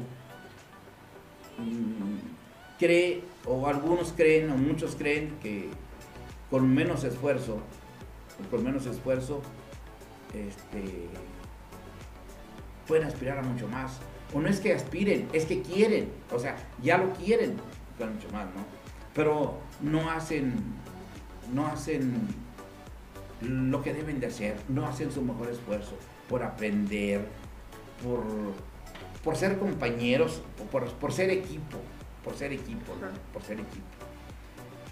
mm, cree, o algunos creen, o muchos creen que con menos esfuerzo, con menos esfuerzo, este, pueden aspirar a mucho más. O no es que aspiren, es que quieren, o sea, ya lo quieren, mucho más, ¿no? Pero no hacen, no hacen lo que deben de hacer, no hacen su mejor esfuerzo por aprender, por, por ser compañeros, por, por ser equipo, por ser equipo, por ser equipo.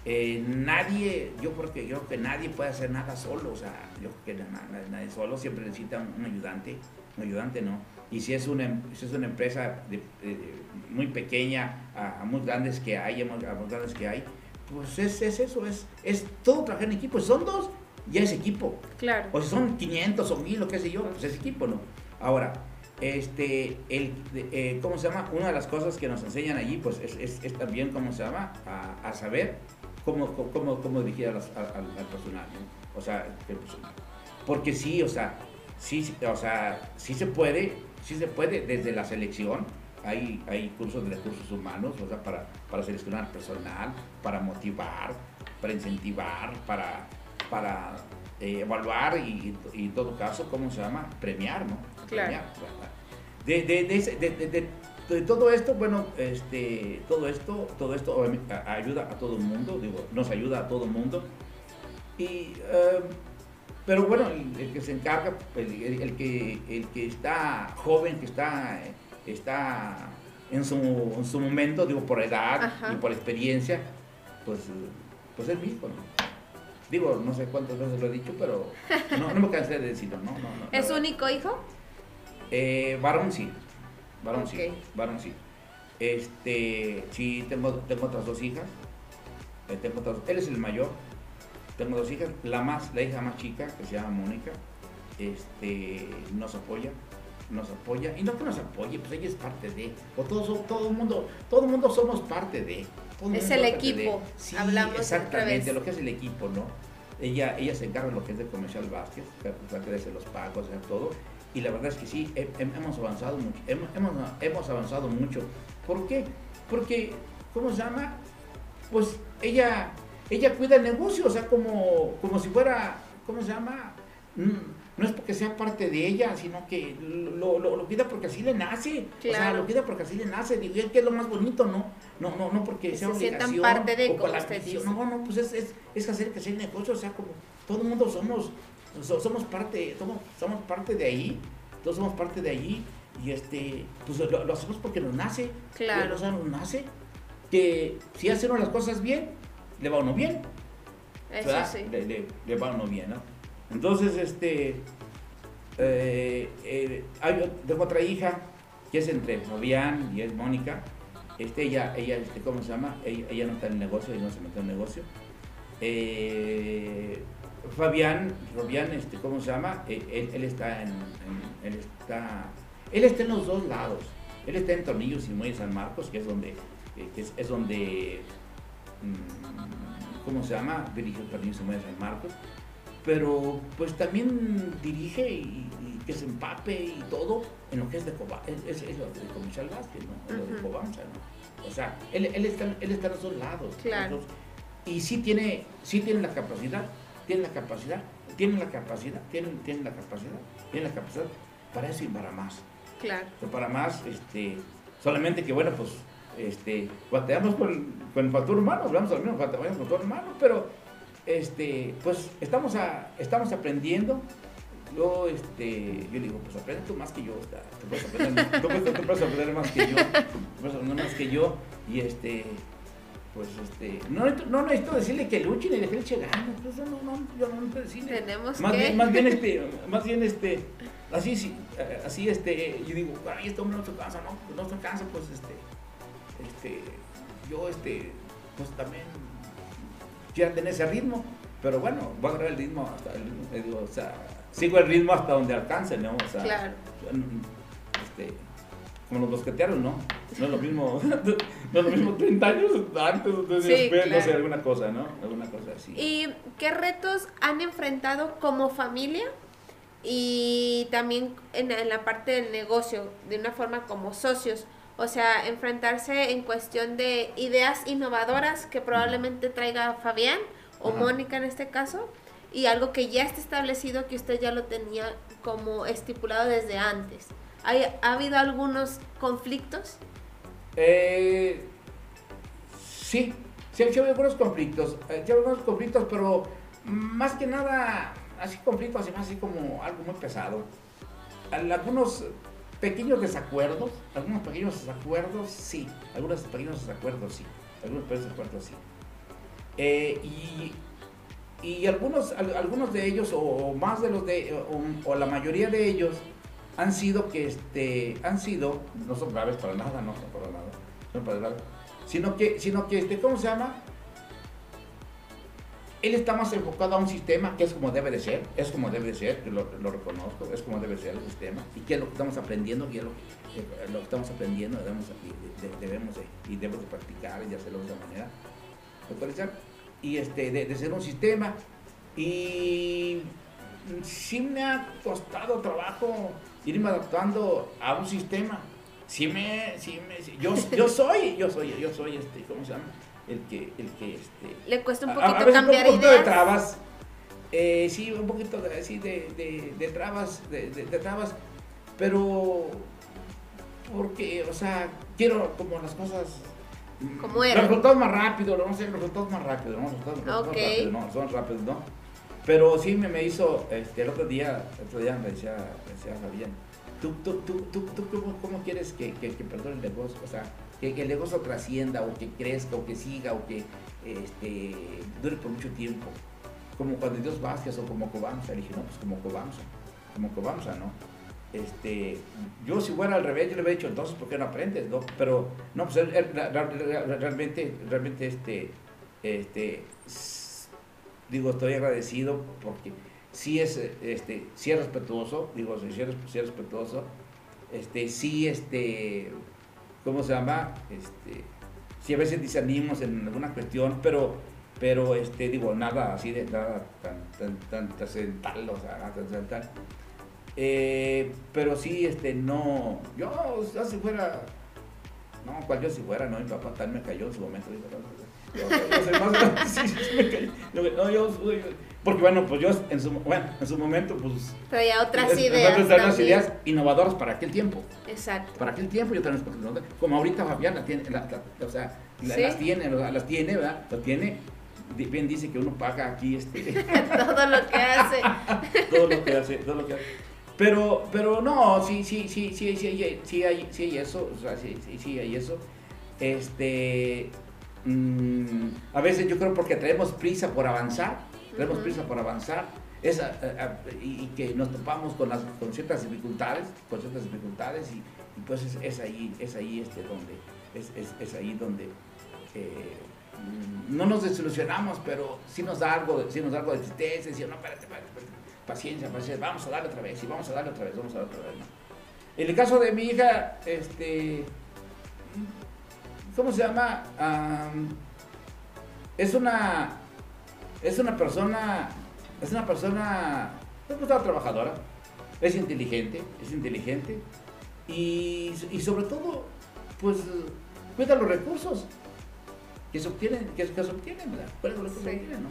Eh, nadie, yo creo que yo creo que nadie puede hacer nada solo, o sea, yo creo que na- na- nadie solo siempre necesita un, un ayudante, un ayudante, ¿no? Y si es una, si es una empresa de- de- de muy pequeña a, a muy grandes que hay, a muy, a muy grandes que hay, pues es, es eso, es, es todo trabajar en equipo. Si son dos, ya es equipo. Claro. O si son 500 o 1000 o qué sé yo, pues es equipo, ¿no? Ahora, este, el, eh, ¿cómo se llama? Una de las cosas que nos enseñan allí, pues es, es- es también, ¿cómo se llama? A, a saber cómo, cómo, cómo dirigir al, al, personal, ¿no? O sea, personal. Porque sí, o sea, sí, o sea, sí se puede, sí se puede desde la selección, hay, hay cursos de recursos humanos, o sea, para, para seleccionar personal, para motivar, para incentivar, para, para eh, evaluar y, en todo caso, ¿cómo se llama? Premiar, ¿no? Claro. de, de, de, de, todo esto, bueno, este, todo esto, todo esto ayuda a todo el mundo, digo, nos ayuda a todo el mundo. Y, em, pero bueno, el, que se encarga, el, el, que, el que está joven, que está está en su, en su momento, digo, por edad y por experiencia, pues, pues es mismo, ¿no? Digo, no sé cuántas veces lo he dicho, pero no, no me cansé de decirlo, ¿no? no, no ¿Es único hijo? Eh, varón sí, varón sí, varón sí. Este, sí, tengo, tengo otras dos hijas, eh, tengo otras, él es el mayor, tengo dos hijas, la más, la hija más chica, que se llama Mónica, este, nos apoya, nos apoya, y no que nos apoye, pues ella es parte de, o todos, todo el mundo, todo el mundo somos parte de. es el equipo, sí, hablamos exactamente, lo que es el equipo, ¿no? Ella, ella se encarga de lo que es de comercial Vázquez, que hace los pagos, hacer todo, y la verdad es que sí, hemos avanzado mucho, hemos, hemos avanzado mucho. ¿Por qué? Porque, ¿cómo se llama? Pues ella, ella cuida el negocio, o sea, como, como si fuera, ¿cómo se llama? Mm, no es porque sea parte de ella, sino que lo, lo, lo cuida porque así le nace. O sea, lo cuida porque así le nace. Digo, que es lo más bonito, ¿no? No, no, no porque sea obligación. parte de o la No, no, pues es, es, es hacer que sea el negocio, o sea, como todo el mundo somos, somos parte, somos, somos parte de ahí, todos somos parte de ahí, y este, pues lo, hacemos porque nos nace. Claro. O sea, nos nace. Que si hacemos las cosas bien, le va uno bien. Eso sí. Le, le, le va uno bien, ¿no? Entonces, este, eh, eh, tengo otra hija que es entre Fabián y es Mónica. Este, ella, ella este, ¿cómo se llama? Ella, no está en el negocio, ella no se metió en el negocio. Eh, Fabián, Fabián, este, ¿cómo se llama? Él, él, está en, él está, él está en los dos lados. Él está en Tornillos y Muelles San Marcos, que es donde, es, es, donde, mm, ¿cómo se llama? Dirige Tornillos y Muelles San Marcos pero pues también dirige y, que se empape y todo en lo que es de Coba, es, es, lo de Comercial Vázquez, ¿no? Lo de Cobamsa, ¿no? O sea, él, él, está, él está en los dos lados. Claro. y sí tiene, sí tiene la capacidad, tiene la capacidad, tiene la capacidad, tiene, tiene la capacidad, tiene la capacidad para eso y para más. Claro. para más, este, solamente que bueno, pues, este, bateamos con, con el factor humano, hablamos al mismo, bateamos con el factor humano, pero este, pues estamos, a, estamos aprendiendo. Yo, este, yo digo, pues aprende tú más que yo, tú puedes aprender, tú puedes, aprender más que yo, tú puedes aprender más que yo, y este, pues este, no, no necesito decirle que luche ni deje el pues no, no, yo no necesito decirle. Tenemos más que... bien, más bien este, más bien este, así, sí, así este, yo digo, ay, este hombre no se cansa, no, no se cansa, pues este, este, yo este, pues también quiera tener ese ritmo, pero bueno, voy a agarrar el ritmo hasta el, digo, o sea, sigo el ritmo hasta donde alcance, ¿no? O sea, claro. este, como los bosquetearon, ¿no? No es lo mismo, no es lo mismo 30 años antes, después, no sé, alguna cosa, ¿no? Alguna cosa así. ¿Y qué retos han enfrentado como familia? Y también en, en la parte del negocio, de una forma como socios. O sea, enfrentarse en cuestión de ideas innovadoras que probablemente traiga Fabián o Mónica en este caso, y algo que ya está establecido que usted ya lo tenía como estipulado desde antes. ¿Ha habido algunos conflictos? Eh, sí, sí, ha habido algunos conflictos, eh, sí, algunos conflictos, pero más que nada, así conflictos, así como algo muy pesado. Algunos pequeños desacuerdos, algunos pequeños desacuerdos, sí, algunos pequeños desacuerdos, sí, algunos pequeños desacuerdos, sí. Eh, y, y, algunos, algunos de ellos, o, más de los de, o, la mayoría de ellos, han sido que, este, han sido, no son graves para nada, no son para nada, son para nada, sino que, sino que, este, ¿cómo se llama? Él está más enfocado a un sistema que es como debe de ser, es como debe de ser, lo, reconozco, es como debe ser el sistema, y que es lo que estamos aprendiendo, y es lo que, eh, estamos aprendiendo, debemos, y debemos de practicar y de hacerlo de esa manera. y este, de, de ser un sistema. Y sí me ha costado trabajo irme adaptando a un sistema. Sí me, sí me, yo, yo soy, yo soy, yo soy este, ¿cómo se llama? El que, el que, este, Le cuesta un a- poquito a, veces cambiar un poquito de ideas. trabas. Eh, sí, un poquito de, así de, de, de trabas, de, de- de trabas, pero porque, o sea, quiero como las cosas mm, Como los eran. resultados más rápido, no sé, los resultados más rápido, ¿no? Los resultados, los resultados Ok. más rápido, no, son rápidos, ¿no? Pero sí me, me hizo, este, el otro día, el otro día me decía, me decía Fabián, ¿tú, tú, tú, tú, tú cómo, cómo quieres que, que, que perdone el negocio? O sea, que, que el negocio trascienda o que crezca o que siga o que este, dure por mucho tiempo. Como cuando Dios Vázquez o como Cobamsa. Le dije, no, pues como Cobamsa, como Cobamsa, ¿no? Este, yo si fuera al revés, yo le hubiera dicho, entonces, ¿por qué no aprendes? No? Pero, no, pues él- él realmente, realmente, este, este, digo, estoy agradecido porque sí es, este, sí es respetuoso, digo, sí es, sí es respetuoso, este, sí, este, ¿cómo se llama? Este, sí a veces discernimos en alguna cuestión, pero, pero, este, digo, nada así de, nada tan, tan, tan trascendental, o sea, nada trascendental. Eh, pero sí, este, no, yo, si fuera, no, cual yo si fuera, no, mi papá tal me cayó en su momento, no, no, yo, yo porque bueno, pues yo en su, bueno, en su momento, pues, Traía otras es- ideas. también. ideas innovadoras para aquel tiempo. Exacto. Para aquel tiempo yo también, como ahorita Fabián la tiene, la- la- o sea, la- Sí. las tiene, las tiene, ¿verdad? Las tiene, bien dice que uno paga aquí este, Todo lo que hace. todo lo que hace, todo lo que hace. Pero, pero no, sí, sí, sí, sí, sí, sí, sí hay, sí hay eso, o sea, sí, sí, sí hay eso. Este, mm, a veces yo creo porque traemos prisa por avanzar, traemos Ujú. prisa por avanzar, a- a- a- y, y que nos topamos con, las, con ciertas dificultades, con ciertas dificultades, y, y pues es, es ahí, es ahí este donde, es, es, es ahí donde eh, no nos desilusionamos, pero sí nos da algo, sí nos da algo de tristeza, decir, no, espérate, espérate, espérate, paciencia, paciencia, vamos a darle otra vez, y vamos a darle otra vez, vamos a darle otra vez, ¿no? En el caso de mi hija, este, ¿cómo se llama? Am, es una, es una persona, es una persona, es una trabajadora, es inteligente, es inteligente, y, y sobre todo, pues, cuida los recursos que se obtienen, que, que se obtienen, ¿verdad? Cuida los recursos que Sí. obtienen, ¿no?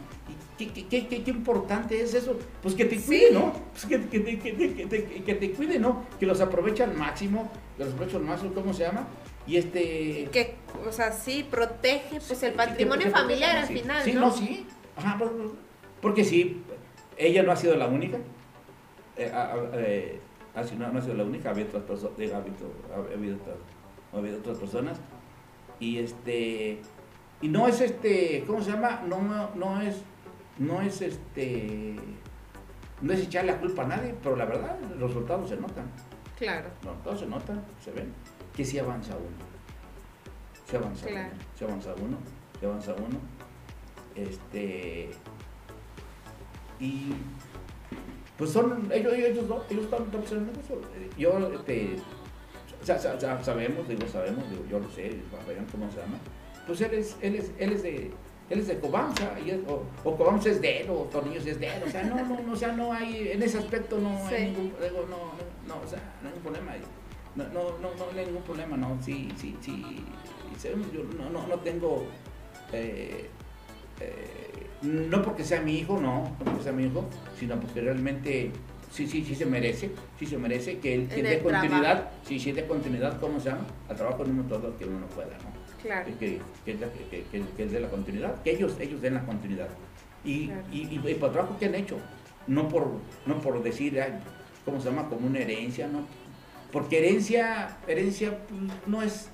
Y qué, qué, qué, qué- importante es eso, pues que te Sí. cuide, ¿no? Pues que, que, te- que, te- que, que cuide, ¿no? Que los aproveche al máximo, que los aproveche al máximo, ¿cómo se llama? Y este... Que, o sea, sí, protege pues el que- patrimonio que- que- familiar al sí. final, Sí, ¿no? no, sí. Ajá, por- porque sí, ella no ha sido la única. Eh, ha- ha- eh, ha no, no ha sido la única, había otras personas, ha habido, ha habido otras, ha habido otras personas. Y este, y no es este, ¿cómo se llama? No, no es, no es este, no es echarle la culpa a nadie, pero la verdad, los resultados se notan. Claro. No, todo se nota, se ven, que sí avanza uno. Se avanza Claro. uno, se avanza uno, se avanza uno. Este. Y. Pues son. Ellos, ellos dos, ellos están están el negocio. Yo, este. sa- sa- sabemos, digo, sabemos, digo, yo lo sé, vean cómo se llama. Pues él es, él es, él es de. Él es de es- o, o Cobamsa es de él, o Tornillos es de él, o sea, no, no, no, o sea, no hay, en ese aspecto no Sí. hay ningún, digo, no, no, no, o sea, no hay ningún problema. No, no, no, no hay ningún problema, no, sí, sí, sí, yo no, no, no tengo, eh, eh, no porque sea mi hijo, no, no porque sea mi hijo, sino porque realmente sí, sí, sí se merece, sí se merece que él que dé continuidad, sí, sí dé continuidad, ¿cómo se llama? Al trabajo en uno todo que uno no pueda, ¿no? Claro. que, que, que, él dé la continuidad, que ellos, ellos den la continuidad. Y, Claro. y, y, y por el trabajo que han hecho, no por, no por decir, ay, ¿cómo se llama? Como una herencia, ¿no? Porque herencia, herencia pues, no es,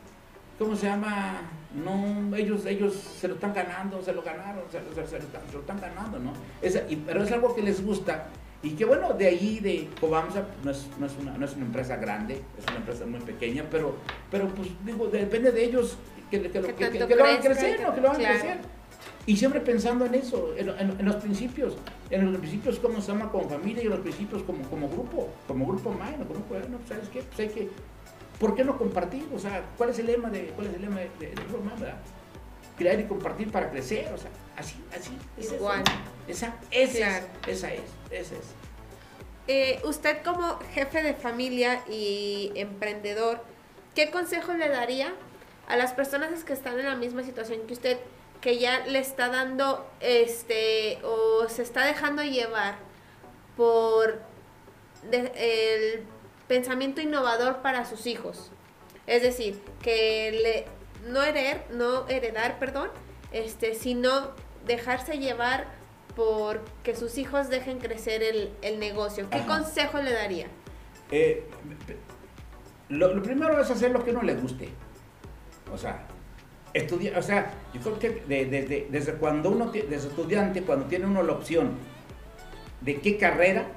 ¿cómo se llama? No, ellos, ellos se lo están ganando, se lo ganaron, se, lo- se- se lo, están, se lo están ganando, ¿no? Es, y- pero es algo que les gusta y que bueno, de ahí de Cobamsa no es, no, es una, no es una empresa grande, es una empresa muy pequeña, pero, pero pues digo, depende de ellos que, que, lo- Que que, que- lo hagan crecer, ¿no? Que lo hagan claro. crecer. Y siempre pensando en eso, en, en- en los principios, en los principios como se llama como familia y en los principios como, como grupo, como grupo humano, como bueno, ¿sabes qué? Pues hay que, ¿por qué no compartir? O sea, ¿cuál es el lema de, cuál es el lema de, de, de Grupo Humano, verdad? crear y compartir para crecer, o sea, así, así. Es Igual. Esa, esa, Claro. esa es, esa es. Eh, usted como jefe de familia y emprendedor, ¿qué consejo le daría a las personas que están en la misma situación que usted, que ya le está dando, este, o se está dejando llevar por de- el pensamiento innovador para sus hijos? Es decir, que le, no heredar, no heredar, perdón, este, sino dejarse llevar por que sus hijos dejen crecer el, el negocio. ¿Qué Ajá. consejo le daría? Eh, lo, lo primero es hacer lo que uno le guste. O sea, estudiar, o sea, yo creo que de- desde, desde cuando uno, desde estudiante, cuando tiene uno la opción de qué carrera,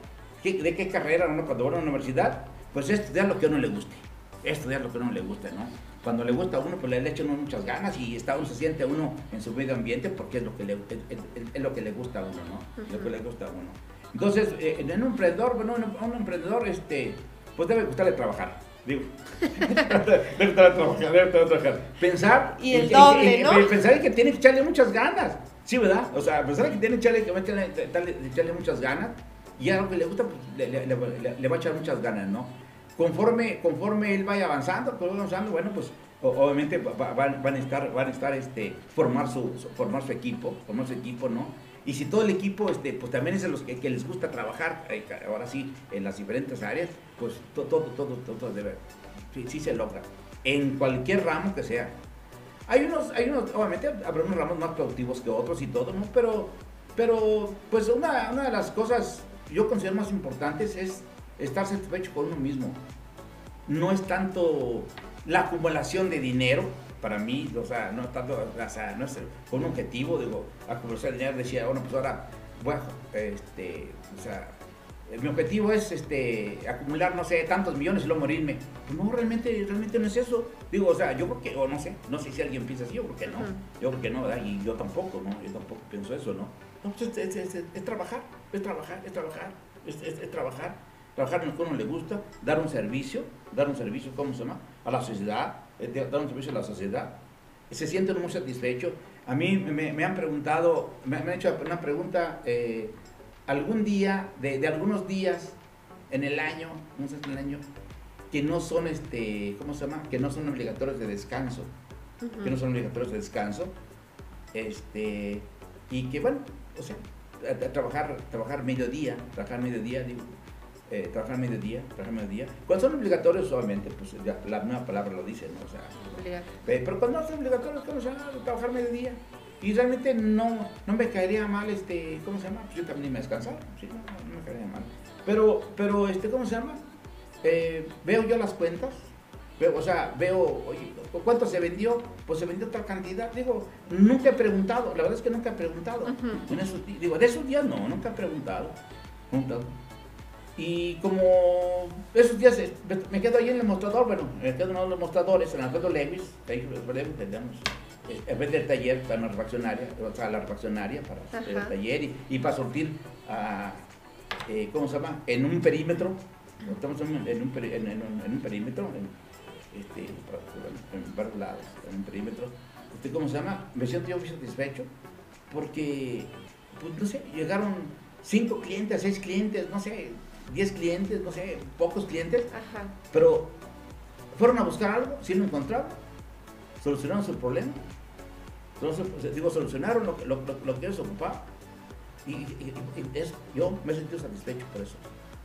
qué- de qué carrera uno cuando va a la universidad, pues es estudiar lo que a uno le guste. Estudiar lo que a uno le guste, ¿no? Cuando le gusta a uno, pues le, echa uno muchas ganas y está uno, se siente uno en su medio ambiente porque es lo que le, es, es- es lo que le gusta a uno, ¿no? Lo que le gusta a uno. Entonces, eh, en un emprendedor, bueno, un, un emprendedor, este, pues debe gustarle trabajar. Digo, debe trabajar, debe trabajar. Pensar. Y el doble, ¿no? en Pensar en que tiene que echarle muchas ganas. Sí, ¿verdad? O sea, pensar en que tiene que echarle, que a echarle, echarle- echarle muchas ganas. Y a lo que le gusta, pues le, le- le- le- le va a echar muchas ganas, ¿no? Conforme, conforme él vaya avanzando, pues, bueno, pues obviamente va- va- van, van a estar, van a estar este, formar, su, formar su equipo, formar su equipo, ¿no? Y si todo el equipo, este, pues también es de los que, les gusta trabajar, eh, ahora sí, en las diferentes áreas, pues to- todo, todo, todo, todo debe, sí, sí se logra, en cualquier ramo que sea. Hay unos, hay unos, obviamente habrá unos ramos más productivos que otros y todo, ¿no? Pero, pero pues una, una de las cosas yo considero más importantes es estar satisfecho con uno mismo. No es tanto la acumulación de dinero, para mí, o sea, no es tanto, o sea, no es con un objetivo, digo, acumular dinero, decía, bueno, pues ahora a, este, o sea, mi objetivo es este, acumular, no sé, tantos millones y luego morirme. Pues no, realmente, realmente no es eso. Digo, o sea, yo creo que, o no sé, no sé si alguien piensa así, yo creo que no. Yo creo que no, ¿verdad? Y yo tampoco, ¿no? Yo tampoco pienso eso, ¿no? No, pues es, es- es- es trabajar, es trabajar, es trabajar, es trabajar. Trabajar en lo que uno le gusta, dar un servicio, dar un servicio, ¿cómo se llama? A la sociedad, eh, dar un servicio a la sociedad. Se sienten muy satisfechos. A mí me, me han preguntado, me, han hecho una pregunta, eh, algún día, de, de algunos días en el año, no sé en el año, que no son, este, ¿cómo se llama? Que no son obligatorios de descanso que no son obligatorios de descanso, este, y que bueno, o sea, a- a trabajar, trabajar mediodía, trabajar mediodía, digo, eh, trabajar mediodía, trabajar mediodía. Cuando son obligatorios, obviamente, pues ya la nueva palabra lo dice, ¿no? O sea, eh, pero cuando no son obligatorios, ¿cómo se llama? Trabajar mediodía. Y realmente no, no me caería mal, este, ¿cómo se llama? Pues yo también me descansar, sí, no, no, me caería mal. Pero, pero, este, ¿cómo se llama? Eh, veo yo las cuentas, veo, o sea, veo, oye, ¿cuánto se vendió? Pues se vendió tal cantidad. Digo, nunca he preguntado, la verdad es que nunca he preguntado. En esos digo, de esos días no, nunca he preguntado. preguntado. Y como esos días me- quedo ahí en el mostrador, bueno, me quedo en uno de los mostradores, en Alfredo Lewis, ahí Lewis tenemos, eh, en vez del taller para una refaccionaria, o sea, la refaccionaria para el taller y, y para surtir, a, eh, ¿cómo se llama? En un perímetro, estamos en, un- en un, en- un- en un perímetro, en, este, en varios lados, en un perímetro. Este, ¿Cómo se llama? Me siento yo muy satisfecho porque, pues no sé, llegaron cinco clientes, seis clientes, no sé, diez clientes, no sé, pocos clientes, Ajá. pero fueron a buscar algo, sí lo encontraron, solucionaron su problema, Entonces, digo, solucionaron lo, que- lo, lo- lo que ellos ocupaban y, y- y- y es- yo me he sentido satisfecho por eso,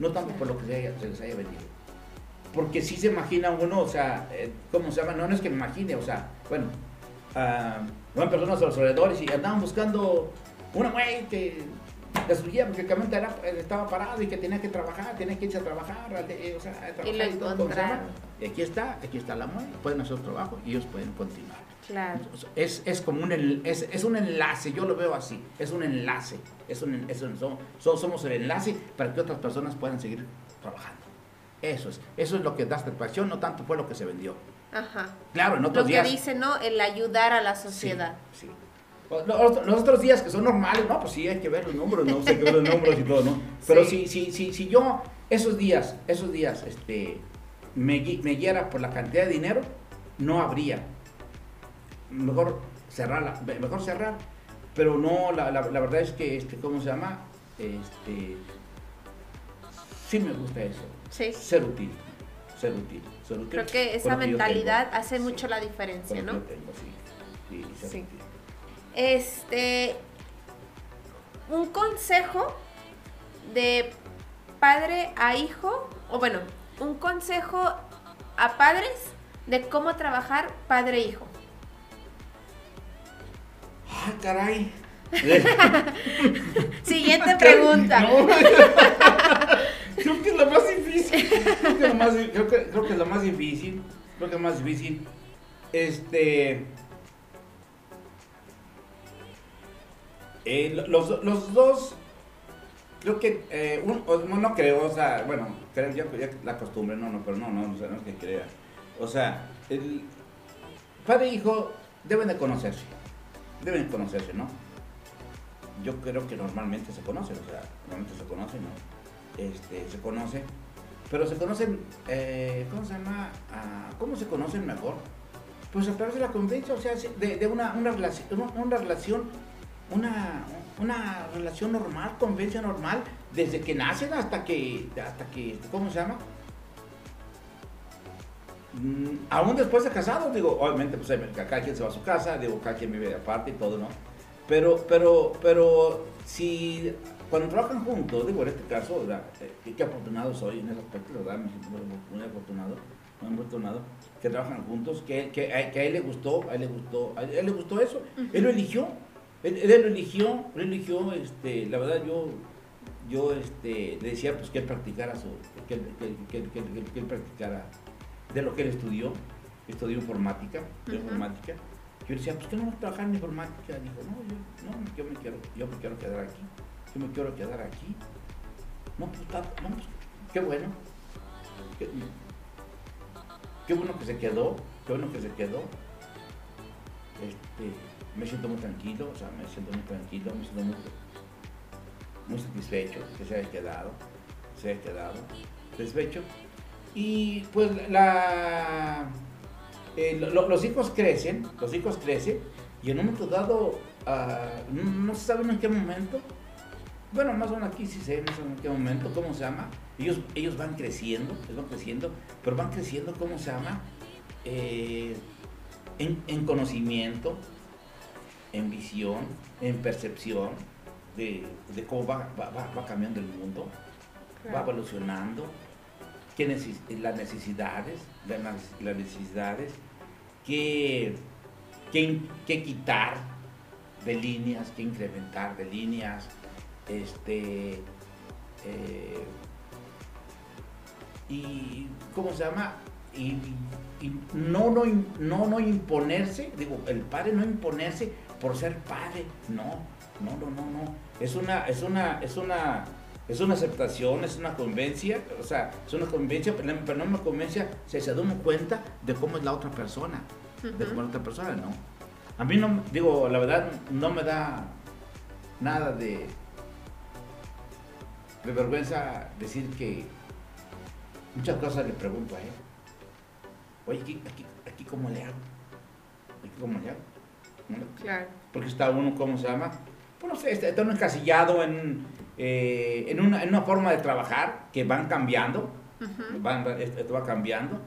no tanto por lo que se, haya- se les haya vendido. Porque sí se imagina uno, o sea, eh, ¿cómo se llama? No, no es que me imagine, o sea, bueno, ah, van personas a los alrededores y andaban buscando una güey que destruía porque el camión era- estaba parado y que tenía que trabajar, tenía que irse a trabajar, eh, o sea, a trabajar lo todo. Y aquí está, aquí está la muela, pueden hacer trabajo y ellos pueden continuar. Claro. Es, es como un, es, es un enlace, yo lo veo así, es un enlace, es un, es un- somos, so- somos el enlace para que otras personas puedan seguir trabajando. Eso es, eso es lo que da satisfacción, no tanto fue lo que se vendió. Ajá. Claro, en Lo otros que días... dice, ¿no? El ayudar a la sociedad. sí. Los- los otros días que son normales, no, pues sí, hay que ver los números, no sé, hay que ver los números y todo, ¿no? Pero Sí. si, si, si, si yo esos días, esos días, este, me, me guiara por la cantidad de dinero, no habría. Mejor cerrar, mejor cerrar. Pero no, la, la, la, verdad es que, este, ¿cómo se llama? Este, sí me gusta eso. Sí. Ser útil, ser útil, ser útil. Creo que esa mentalidad hace mucho la diferencia, ¿no? Tengo, sí. Sí, sí. Este, un consejo de padre a hijo, o bueno, un consejo a padres de cómo trabajar padre-hijo. Ah, caray. Siguiente pregunta. creo que es lo más difícil. Creo que, es lo más difícil. Creo que es lo más difícil. Este. Eh, los, los, dos, creo que, eh, no creo, o sea, bueno, creo ya, la costumbre, no, no, pero no, no, no, no es que crea. O sea, el padre e hijo deben de conocerse, deben de conocerse, ¿no? Yo creo que normalmente se conocen, o sea, normalmente se conocen, ¿no? Este, se conocen, pero se conocen, eh, ¿cómo se llama? Ah, ¿Cómo se conocen mejor? Pues a través de la convivencia, o sea, de, de una, una, relación, una relación una, una relación normal, convivencia normal, desde que nacen hasta que, hasta que, ¿cómo se llama? Mm, aún después de casados, digo, obviamente, pues cada quien se va a su casa, digo, cada quien vive aparte y todo, ¿no? Pero, pero, pero, si cuando trabajan juntos, digo, en este caso, ¿verdad? Eh, qué afortunado soy en ese aspecto, ¿verdad? Me siento muy afortunado, muy afortunado, que trabajan juntos, que, que, a, él le gustó, a él le gustó, a él le gustó eso, él lo eligió, él, él eligió, eligió, este, la verdad yo, yo este, le decía pues que él practicara su, que, él practicara de lo que él estudió, estudió informática, informática. Yo decía, pues que no vas a trabajar en informática. Dijo, no, yo, no, yo me quiero, yo me quiero quedar aquí, yo me quiero quedar aquí. No, pues, no, pues qué bueno. Qué, qué bueno que se quedó, qué bueno que se quedó. Este, me siento muy tranquilo, o sea, me siento muy tranquilo, me siento muy, satisfecho que se haya quedado, se haya quedado satisfecho. Y pues la, eh, los hijos crecen, los hijos crecen y en un momento dado, ah, no, se sabe en qué momento, bueno, más o menos aquí sí sé, no sé en qué momento, ¿cómo se llama? Ellos, ellos van creciendo, van creciendo, pero van creciendo, ¿cómo se llama? Eh, en, en, conocimiento, en visión, en percepción de, cómo va, cambiando el mundo, va evolucionando, qué las necesidades, las, necesidades, qué, quitar de líneas, qué incrementar de líneas, este, eh, y, ¿cómo se llama? Y, no, no, no, no imponerse, digo, el padre no imponerse por ser padre. No, no, no, no, no. Es una, es una, es una, es una aceptación, es una convencia, o sea, es una convencia, pero no una convencia, se, se da uno cuenta de cómo es la otra persona, de cómo es la otra persona, ¿no? A mí no, digo, la verdad, no me da nada de, de vergüenza decir que muchas cosas le pregunto a él. Oye, aquí, aquí, aquí cómo le hago, aquí cómo le hago. Claro. Porque está uno, ¿cómo se llama? Pues no sé, está uno encasillado en, eh, en, una, en, una, forma de trabajar que van cambiando, esto va cambiando.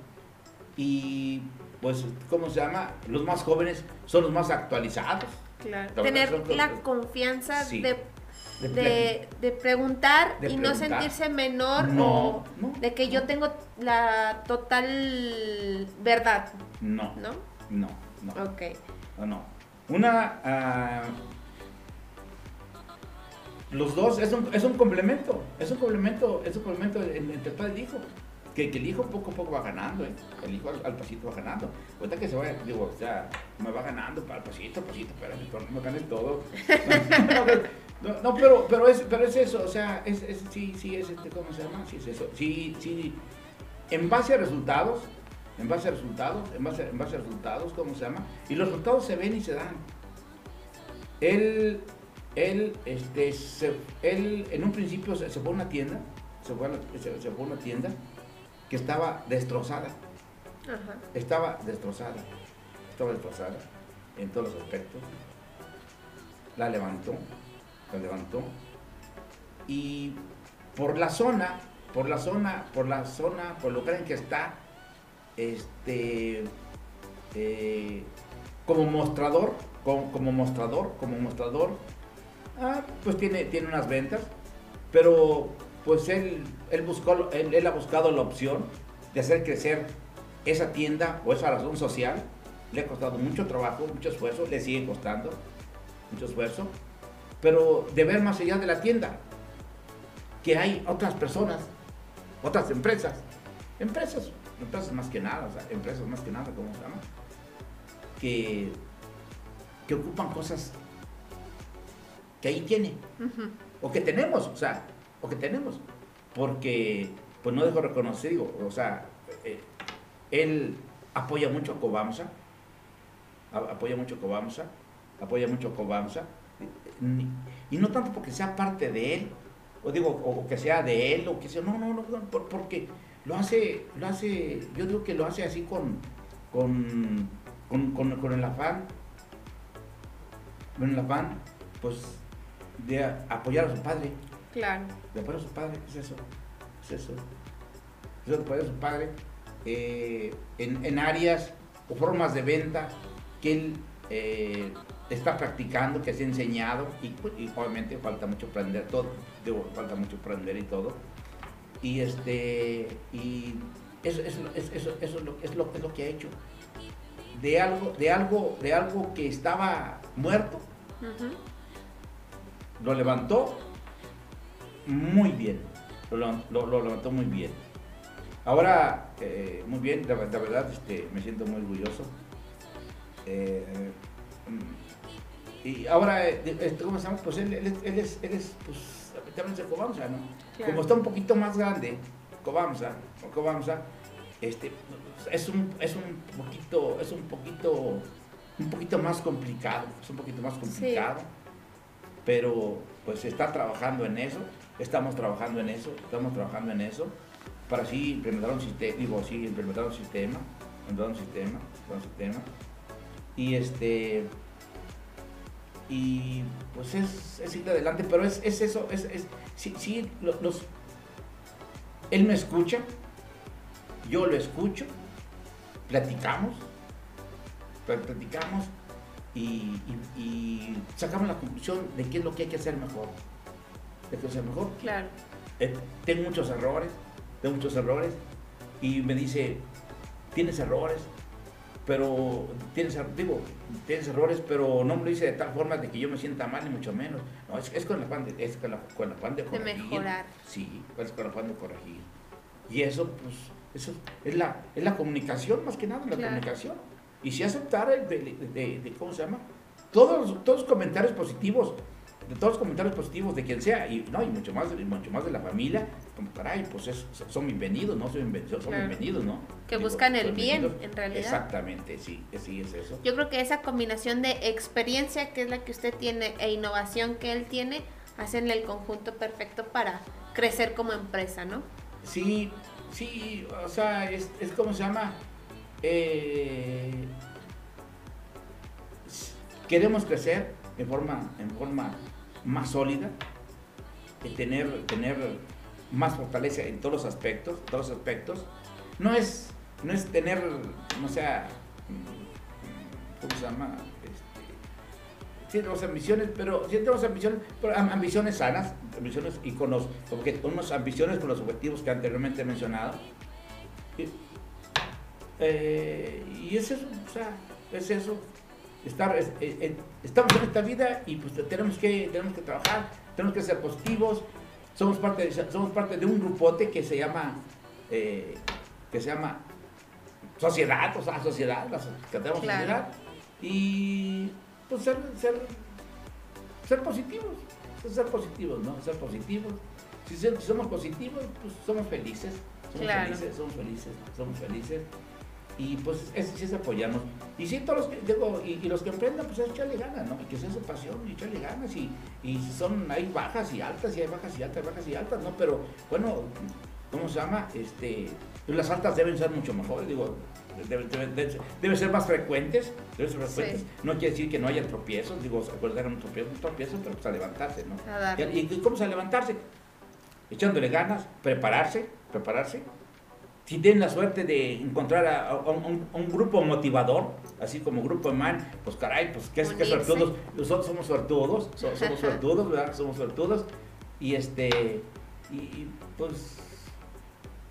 Y pues, ¿cómo se llama? Los más jóvenes son los más actualizados. Claro. Tener la confianza de, de, de, preguntar y no sentirse menor o de que yo tengo la total verdad. No. ¿No? No, no. Ok. No, no. Una... Uh, los dos es un, es un complemento, es un complemento, es un complemento entre padre y hijo. Que, que, el hijo poco a poco va ganando, ¿eh? el hijo al, pasito va ganando. Cuenta que se va, digo, o sea, me va ganando el pasito, pasito, pero no me ganes todo. no, pero, pero, es, pero es eso, o sea, es, es, sí, sí, es este, ¿cómo se llama? Sí, es eso. Sí, sí, en base a resultados, en base a resultados, en base, en base a resultados, ¿cómo se llama? Y los resultados se ven y se dan. Él, él, este, él en un principio se, fue a una tienda, se fue a, una tienda que estaba destrozada. Estaba destrozada, estaba destrozada. en todos los aspectos. La levantó, la levantó. Y por la zona, por la zona, por la zona, por el lugar en que está, este, eh, como mostrador, como, mostrador, como mostrador, ah, pues tiene, tiene unas ventas, pero pues él, él, buscó, él ha buscado la opción de hacer crecer esa tienda o esa razón social. Le ha costado mucho trabajo, mucho esfuerzo, le sigue costando mucho esfuerzo, pero de ver más allá de la tienda, que hay otras personas, otras empresas, empresas, empresas más que nada, o sea, empresas más que nada, ¿cómo se llama? Que, que ocupan cosas que ahí tiene, o que tenemos, o sea, o que tenemos, porque, pues no dejo reconocer, digo, o sea, eh, él apoya mucho a Cobamsa, apoya mucho a Cobamsa, apoya mucho a Cobamsa, y no tanto porque sea parte de él, o digo, o que sea de él, o que sea, no, no, no, porque lo hace, lo hace, yo digo que lo hace así con, con, con, con, el afán, con el afán, pues, de apoyar a su padre. Claro. De apoyar a su padre, es eso, es eso. Es de apoyar a su padre eh, en, en, áreas o formas de venta que él eh, está practicando, que se ha enseñado y, y, obviamente falta mucho aprender todo, digo, falta mucho aprender y todo. Y este y eso, eso, eso, eso es, lo, es, lo, es lo que ha hecho. De algo, de algo, de algo que estaba muerto, lo levantó muy bien. Lo, lo, lo, levantó muy bien. Ahora, eh, muy bien, la, la verdad, este, me siento muy orgulloso. Eh, y ahora, este, ¿cómo se llama? Pues él, él, él es, él es, pues, también Cobamsa, ¿no? Claro. Como está un poquito más grande, Cobamsa, o Cobamsa, este, es un, es un poquito, es un poquito, un poquito más complicado, es un poquito más complicado, sí. pero pues está trabajando en eso, estamos trabajando en eso, estamos trabajando en eso, para así implementar un sistema, digo, así implementar un sistema, implementar un sistema, un sistema, y este y pues es, es ir adelante, pero es, es eso, es, es sí, sí los, los, él me escucha, yo lo escucho, platicamos, platicamos y, y, y, sacamos la conclusión de qué es lo que hay que hacer mejor, de qué hacer mejor. Claro. Eh, tengo muchos errores, tengo muchos errores y me dice, tienes errores, pero tienes, digo, tienes errores, pero no me lo dice de tal forma de que yo me sienta mal, ni mucho menos. No, es, es con el afán de, es con la, con el afán de corregir. De mejorar. Sí, es con el afán de corregir. Y eso, pues, eso es la, es la comunicación, más que nada, la claro. comunicación. Y si aceptar el de, de, de, de, ¿cómo se llama? Todos, todos los comentarios positivos de todos los comentarios positivos de quien sea, y, no, y mucho, más, y mucho más de la familia, como caray, pues es, son bienvenidos, ¿no? Son, bienvenidos, son claro. bienvenidos, ¿no? Que Digo, buscan el bien, en realidad. Exactamente, sí, sí, es eso. Yo creo que esa combinación de experiencia, que es la que usted tiene, e innovación que él tiene, hacen el conjunto perfecto para crecer como empresa, ¿no? Sí, sí, o sea, es, es como se llama, eh, queremos crecer en forma, en forma más sólida, tener, tener más fortaleza en todos los aspectos, todos los aspectos. No es, no es tener, no sea, ¿cómo se llama? Este, sí ambiciones, pero sí tenemos ambiciones, pero ambiciones sanas, ambiciones y con los, unas ambiciones con los objetivos que anteriormente he mencionado. Y, eh, y es eso, o sea, es eso, estar, eh, eh, estamos en esta vida y pues tenemos que, tenemos que trabajar, tenemos que ser positivos. Somos parte de, somos parte de un grupote que se llama, eh, que se llama sociedad, o sea, sociedad, la que tenemos claro. sociedad. Y pues ser, ser, ser positivos, ser positivos, ¿no? Ser positivos. Si somos positivos, pues somos felices. Somos claro. felices, somos felices, somos felices y pues es, es, es apoyarnos. Y sí, todos los que, digo, y, y, los que emprendan, pues es echarle ganas, ¿no? Y que sea su pasión y echarle ganas. Y, y son, hay bajas y altas, y hay bajas y altas, bajas y altas, ¿no? Pero bueno, ¿cómo se llama? Este, pues las altas deben ser mucho mejores, digo, debe, debe- debe- debe ser más frecuentes, debe ser Sí. frecuentes. No quiere decir que no haya tropiezos, digo, acuerdan un tropiezo, un tropiezo, pero pues a levantarse, ¿no? A. ¿Y, y cómo se levantarse? Echándole ganas, prepararse, prepararse. Si tienen la suerte de encontrar a, a un, grupo motivador, así como grupo de man, pues caray, pues qué, qué suertudos. Nosotros somos suertudos, so- somos suertudos, ¿verdad? Somos suertudos. Y este, y, y, pues,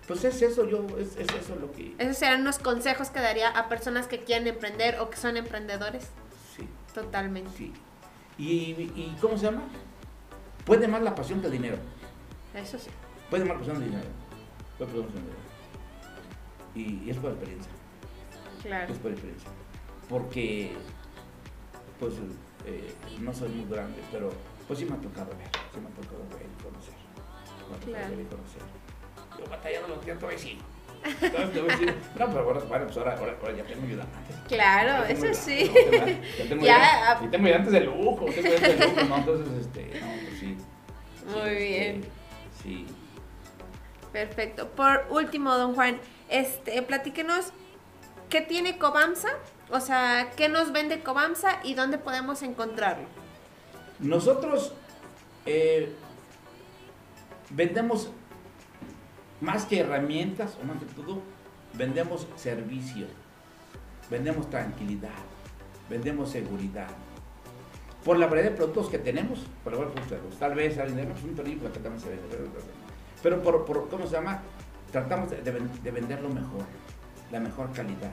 pues es eso, yo, es, es eso lo que, Esos serían unos consejos que daría a personas que quieren emprender o que son emprendedores. sí, Totalmente. sí. Y, y ¿cómo se llama? Puede más la pasión que el dinero. Eso sí. Puede más la pasión que el dinero. Puede más la pasión que el dinero. Y, y es por experiencia. Claro. es por experiencia. Porque, pues, eh, no soy muy grande, pero pues sí me ha tocado ver, sí me ha tocado ver y conocer. Me ha tocado Claro. ver y conocer. Yo batallando los días todavía sí. Te voy a decir, no, pero ahora, bueno, pues ahora, ahora, ahora ya tengo ayudantes. Claro, tengo eso sí. Ya tengo Ya, ayudantes, ah. y tengo ayudantes de lujo, tengo ayudantes de lujo, ¿no? Entonces, este, no, pues sí. Sí, Muy este, bien. Sí. Perfecto. Por último, don Juan, este, platíquenos qué tiene Cobamsa, o sea, qué nos vende Cobamsa y dónde podemos encontrarlo. Nosotros eh, vendemos más que herramientas, o más que todo, vendemos servicio, vendemos tranquilidad, vendemos seguridad. Por la variedad de productos que tenemos, por de productos, tal vez al dinero es un tornillo que también se vende, pero por, por, ¿cómo se llama? Tratamos de, de de venderlo mejor, la mejor calidad.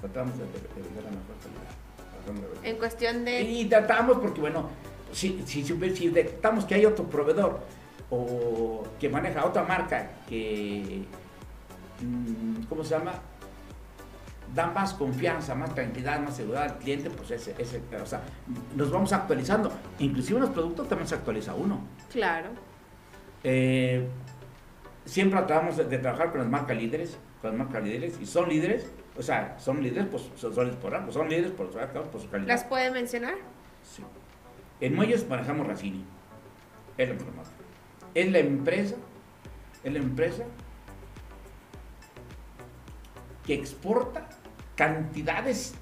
Tratamos de, de- de vender la mejor calidad. En cuestión de... y tratamos porque, bueno, si, si, si, si detectamos que hay otro proveedor o que maneja otra marca que, mm, ¿cómo se llama? Da más confianza, más tranquilidad, más seguridad al cliente, pues ese, ese, o sea, nos vamos actualizando. Inclusive en los productos también se actualiza uno. Claro. Eh, siempre tratamos de, de trabajar con las marcas líderes, con las marcas líderes, y son líderes, o sea, son líderes, pues son, son, por son líderes por, por su calidad. ¿Las puede mencionar? Sí. En Muelles manejamos Racini. Es la empresa. Es la empresa, es la empresa que exporta cantidades,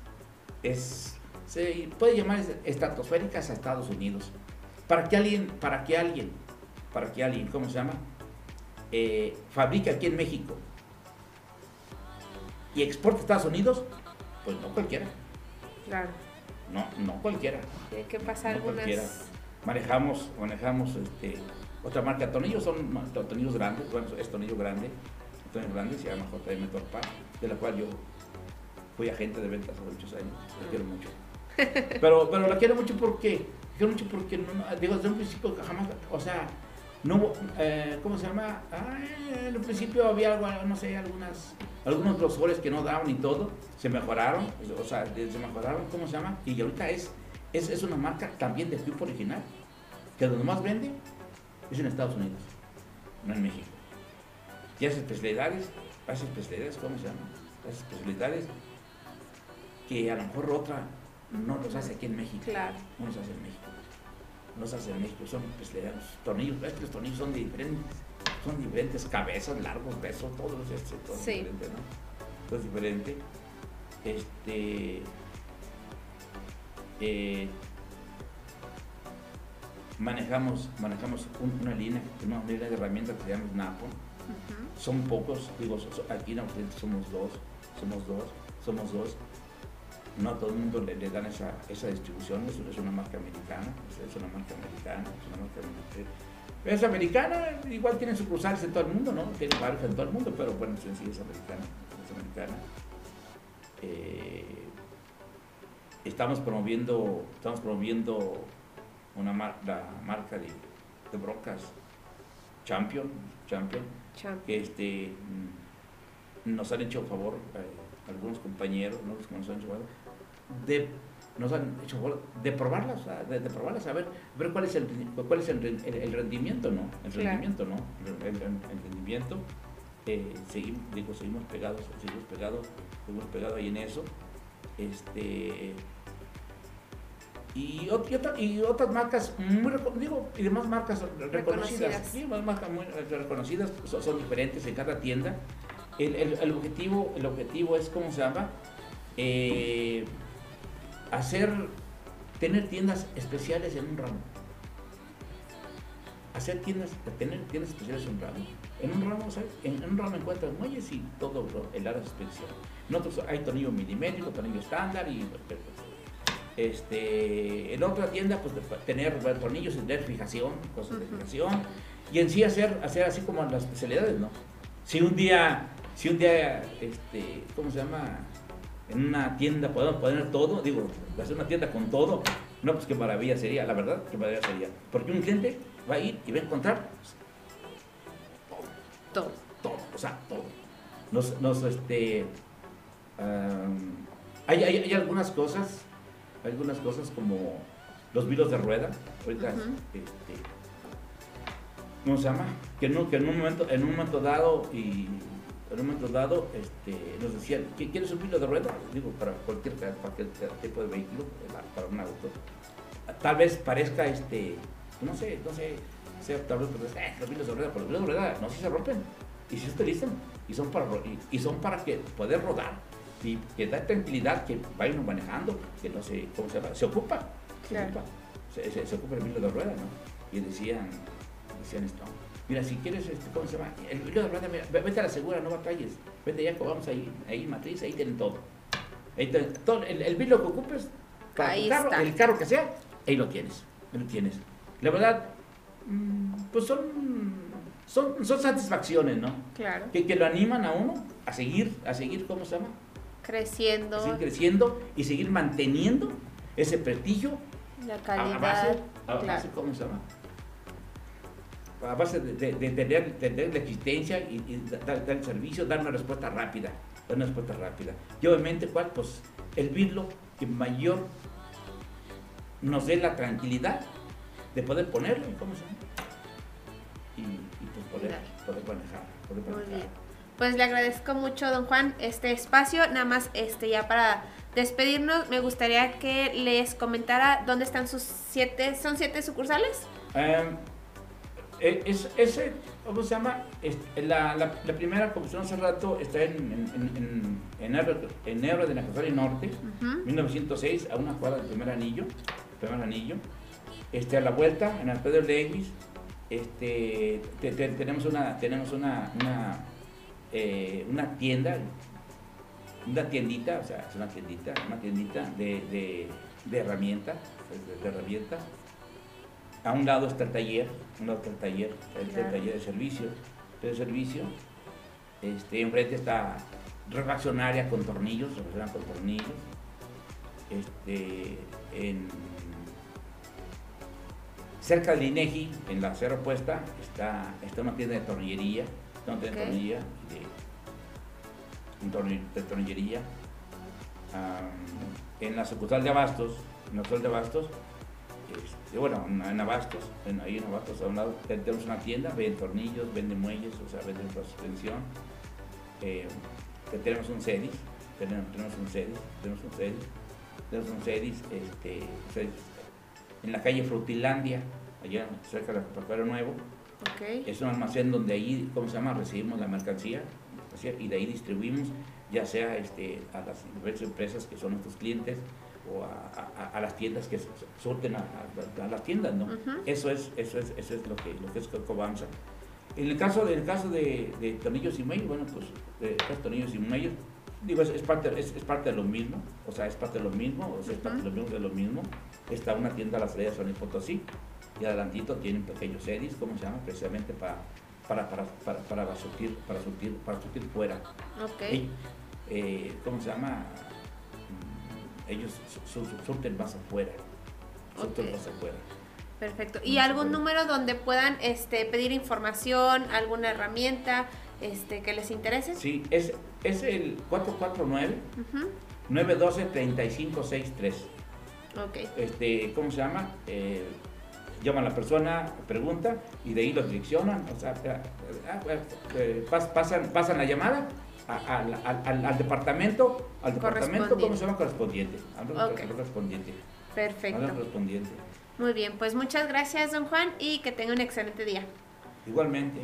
es, se puede llamar estratosféricas a Estados Unidos. Para que alguien, para que alguien, para que alguien, ¿cómo se llama? Eh, fabrique aquí en México y exporte a Estados Unidos, pues no cualquiera. Claro. No, no cualquiera. Tiene que pasar No algunas... cualquiera. Manejamos, manejamos este, otra marca de tornillos, son tornillos grandes, bueno, es tornillo grande, tornillo grande, se llama JM Torpa, de la cual yo fui agente de ventas hace muchos años, la quiero mucho. Pero, pero la quiero mucho porque, la quiero mucho porque, no, digo, desde un principio jamás, o sea, no, eh, ¿cómo se llama? Ah, en un principio había algo, no sé, algunas, algunos grosores que no daban y todo, se mejoraron, o sea, se mejoraron, ¿cómo se llama? Y ahorita es, es, es una marca también de tipo original, que donde más vende es en Estados Unidos, no en México. Y hace especialidades, hace especialidades, ¿cómo se llama? Hace especialidades que a lo mejor otra no los hace aquí en México. Claro. No los hace en México. No hace en México, son especialidades. Tornillos, ves que los tornillos son diferentes. Son diferentes cabezas, largos, besos, todo es este, todo Sí. diferente, ¿no? Todo es diferente. Este. eh, manejamos, manejamos un- una línea, una línea de herramientas que se llama Snapo. Ujú. Son pocos, digo, aquí en Occidente somos dos, somos dos, somos dos. No a todo el mundo le, le dan esa, esa distribución, es, es una marca americana, es, una marca americana, es una marca americana. Es americana, igual tiene sucursales en todo el mundo, ¿no? Tiene varios en todo el mundo, pero bueno, en sí es americana, es americana. Eh, estamos promoviendo, estamos promoviendo una mar- la marca de, de brocas Champion, Champion, Champ. que este, mm, nos han hecho favor, eh, algunos compañeros, ¿no? Los que nos han hecho favor, de, nos han hecho de probarlas, de, de probarlas, a ver, ver cuál es el, cuál es el, el- el rendimiento, ¿no? El Claro. rendimiento, ¿no? El, el- rendimiento. Eh, seguimos, digo, seguimos pegados, seguimos pegados, seguimos pegados ahí en eso. Este, y, y, otra- y otras marcas muy digo y demás marcas reconocidas, sí, más marcas muy reconocidas son, son diferentes en cada tienda el, el- el objetivo, el objetivo es, ¿cómo se llama? Eh, hacer, tener tiendas especiales en un ramo. Hacer tiendas, tener tiendas especiales en un ramo. En un ramo, ¿sabes? En, en un ramo encuentras muelles y todo lo- el área de expedición. En otros hay tornillo milimétrico, tornillo estándar y este, en otra tienda pues tener tornillos tener fijación, cosas de fijación y en sí hacer, hacer así como las especialidades, ¿no? Si un día, si un día, este, ¿cómo se llama? En una tienda podemos poner todo, digo, hacer una tienda con todo, no, pues qué maravilla sería, la verdad, qué maravilla sería. Porque un cliente va a ir y va a encontrar todo Todo. todo, o sea, todo. Nos, nos este, hay, hay, hay algunas cosas, hay algunas cosas como los vilos de rueda, ahorita, este, ¿cómo se llama? Que, no, que en un momento, en un momento dado y en un momento dado, este, nos decían, ¿qué- ¿quieres un vilo de rueda? Digo, para cualquier, para cualquier tipo de vehículo, para un auto. Tal vez parezca, este, no sé, no sé, sea tal vez, pues, eh, los de rueda, pero los de rueda no si se rompen y si se utilizan y son para y, son para que poder rodar y que da tranquilidad que vaya uno manejando, que no se, ¿cómo se llama? Se ocupa, se Claro. ocupa, se, se- se ocupa el vilo de rueda, ¿no? Y decían, decían esto, mira, si quieres, este, ¿cómo se llama? El vilo de rueda, mira, ve- vete a la segura, no batalles, vete ya, vamos ahí, ahí matriz, ahí tienen todo. Ahí te- todo el, el vilo que ocupes para Ahí tu carro, está. el carro que sea, ahí lo tienes, ahí lo tienes. La verdad, mm, pues son, son, son satisfacciones, ¿no? Claro. Que, que lo animan a uno a seguir, a seguir, ¿cómo se llama? Creciendo. A seguir creciendo y seguir manteniendo ese prestigio La a, a calidad. base, a claro. base, ¿cómo se llama? A base de, de- de tener, de tener la existencia y, y dar, dar el servicio, dar una respuesta rápida, dar una respuesta rápida. Y obviamente, ¿cuál? Pues el virlo que mayor nos dé la tranquilidad de poder ponerlo, ¿cómo se llama? Y, y pues poder, poder manejar, poder Muy bien. Pues le agradezco mucho, don Juan, este espacio. Nada más, este, ya para despedirnos, me gustaría que les comentara dónde están sus siete, ¿son siete sucursales? Eh, es, ese, ¿cómo se llama? Es- la, la, la primera, como hace rato, está en, en, en, en, Ebro, de Nacazari Norte, Ujú. 1906, a una cuadra del primer anillo, primer anillo. Este, a la vuelta, en Alfredo Lewis, este, te- te- tenemos una, tenemos una, una, eh, una tienda, una tiendita, o sea, es una tiendita, una tiendita de, de, de herramientas, de, de herramientas. A un lado está el taller, a un lado está el taller, el, el Claro. taller de servicio, de servicio. Este, enfrente está refaccionaria con tornillos, refaccionaria con tornillos. Este, en, cerca del INEGI, en la acera opuesta, está, está una tienda de tornillería, está una tienda de Ok. tornillería, de, de tornillería. Am, en la sucursal de Abastos, en la sucursal de Abastos, este, bueno, en, Abastos, en- ahí en Abastos, a un lado te- tenemos una tienda, venden tornillos, venden muelles, o sea, venden suspensión. Eh, tenemos un CEDIS, tenemos, tenemos un CEDIS, tenemos un CEDIS, tenemos un CEDIS, este, CEDIS, en la calle Frutilandia, allá cerca del Acuario Nuevo. Es un almacén donde ahí, ¿cómo se llama? Recibimos la mercancía mercancía, y de ahí distribuimos ya sea este, a las diversas empresas que son nuestros clientes o a, a- a las tiendas que su- surten a, a- las tiendas, ¿no? Ujú. Eso es, eso es, eso es lo que, lo que es Cobamsa. En el caso, de, en el caso de, de tornillos y muelles, bueno, pues de estos tornillos y muelles, digo, es, es parte, es, es parte de lo mismo, o sea, es parte de lo mismo, o sea, es parte de lo mismo, de lo mismo. Está una tienda a las Ferias San Luis Potosí, y adelantito tienen pequeños sedis, ¿cómo se llama? Precisamente para, para, para, para, para surtir, para surtir, para surtir fuera. Ok. Ey, eh, ¿Cómo se llama? Ellos su- su- surten más afuera. Surten más afuera. Perfecto. ¿Y algún número donde puedan este, pedir información, alguna herramienta este, que les interese? Sí, es, es el 449 Ujú. 912-3563. Ok. Este, ¿Cómo se llama? Eh, llama a la persona, pregunta y de ahí los direccionan. O sea, pas- pasan, pasan la llamada a- a- al, al- al departamento, al departamento, ¿cómo se llama? Correspondiente. Al Ok. al correspondiente. Perfecto. correspondiente. Muy bien, pues muchas gracias, don Juan, y que tenga un excelente día. Igualmente.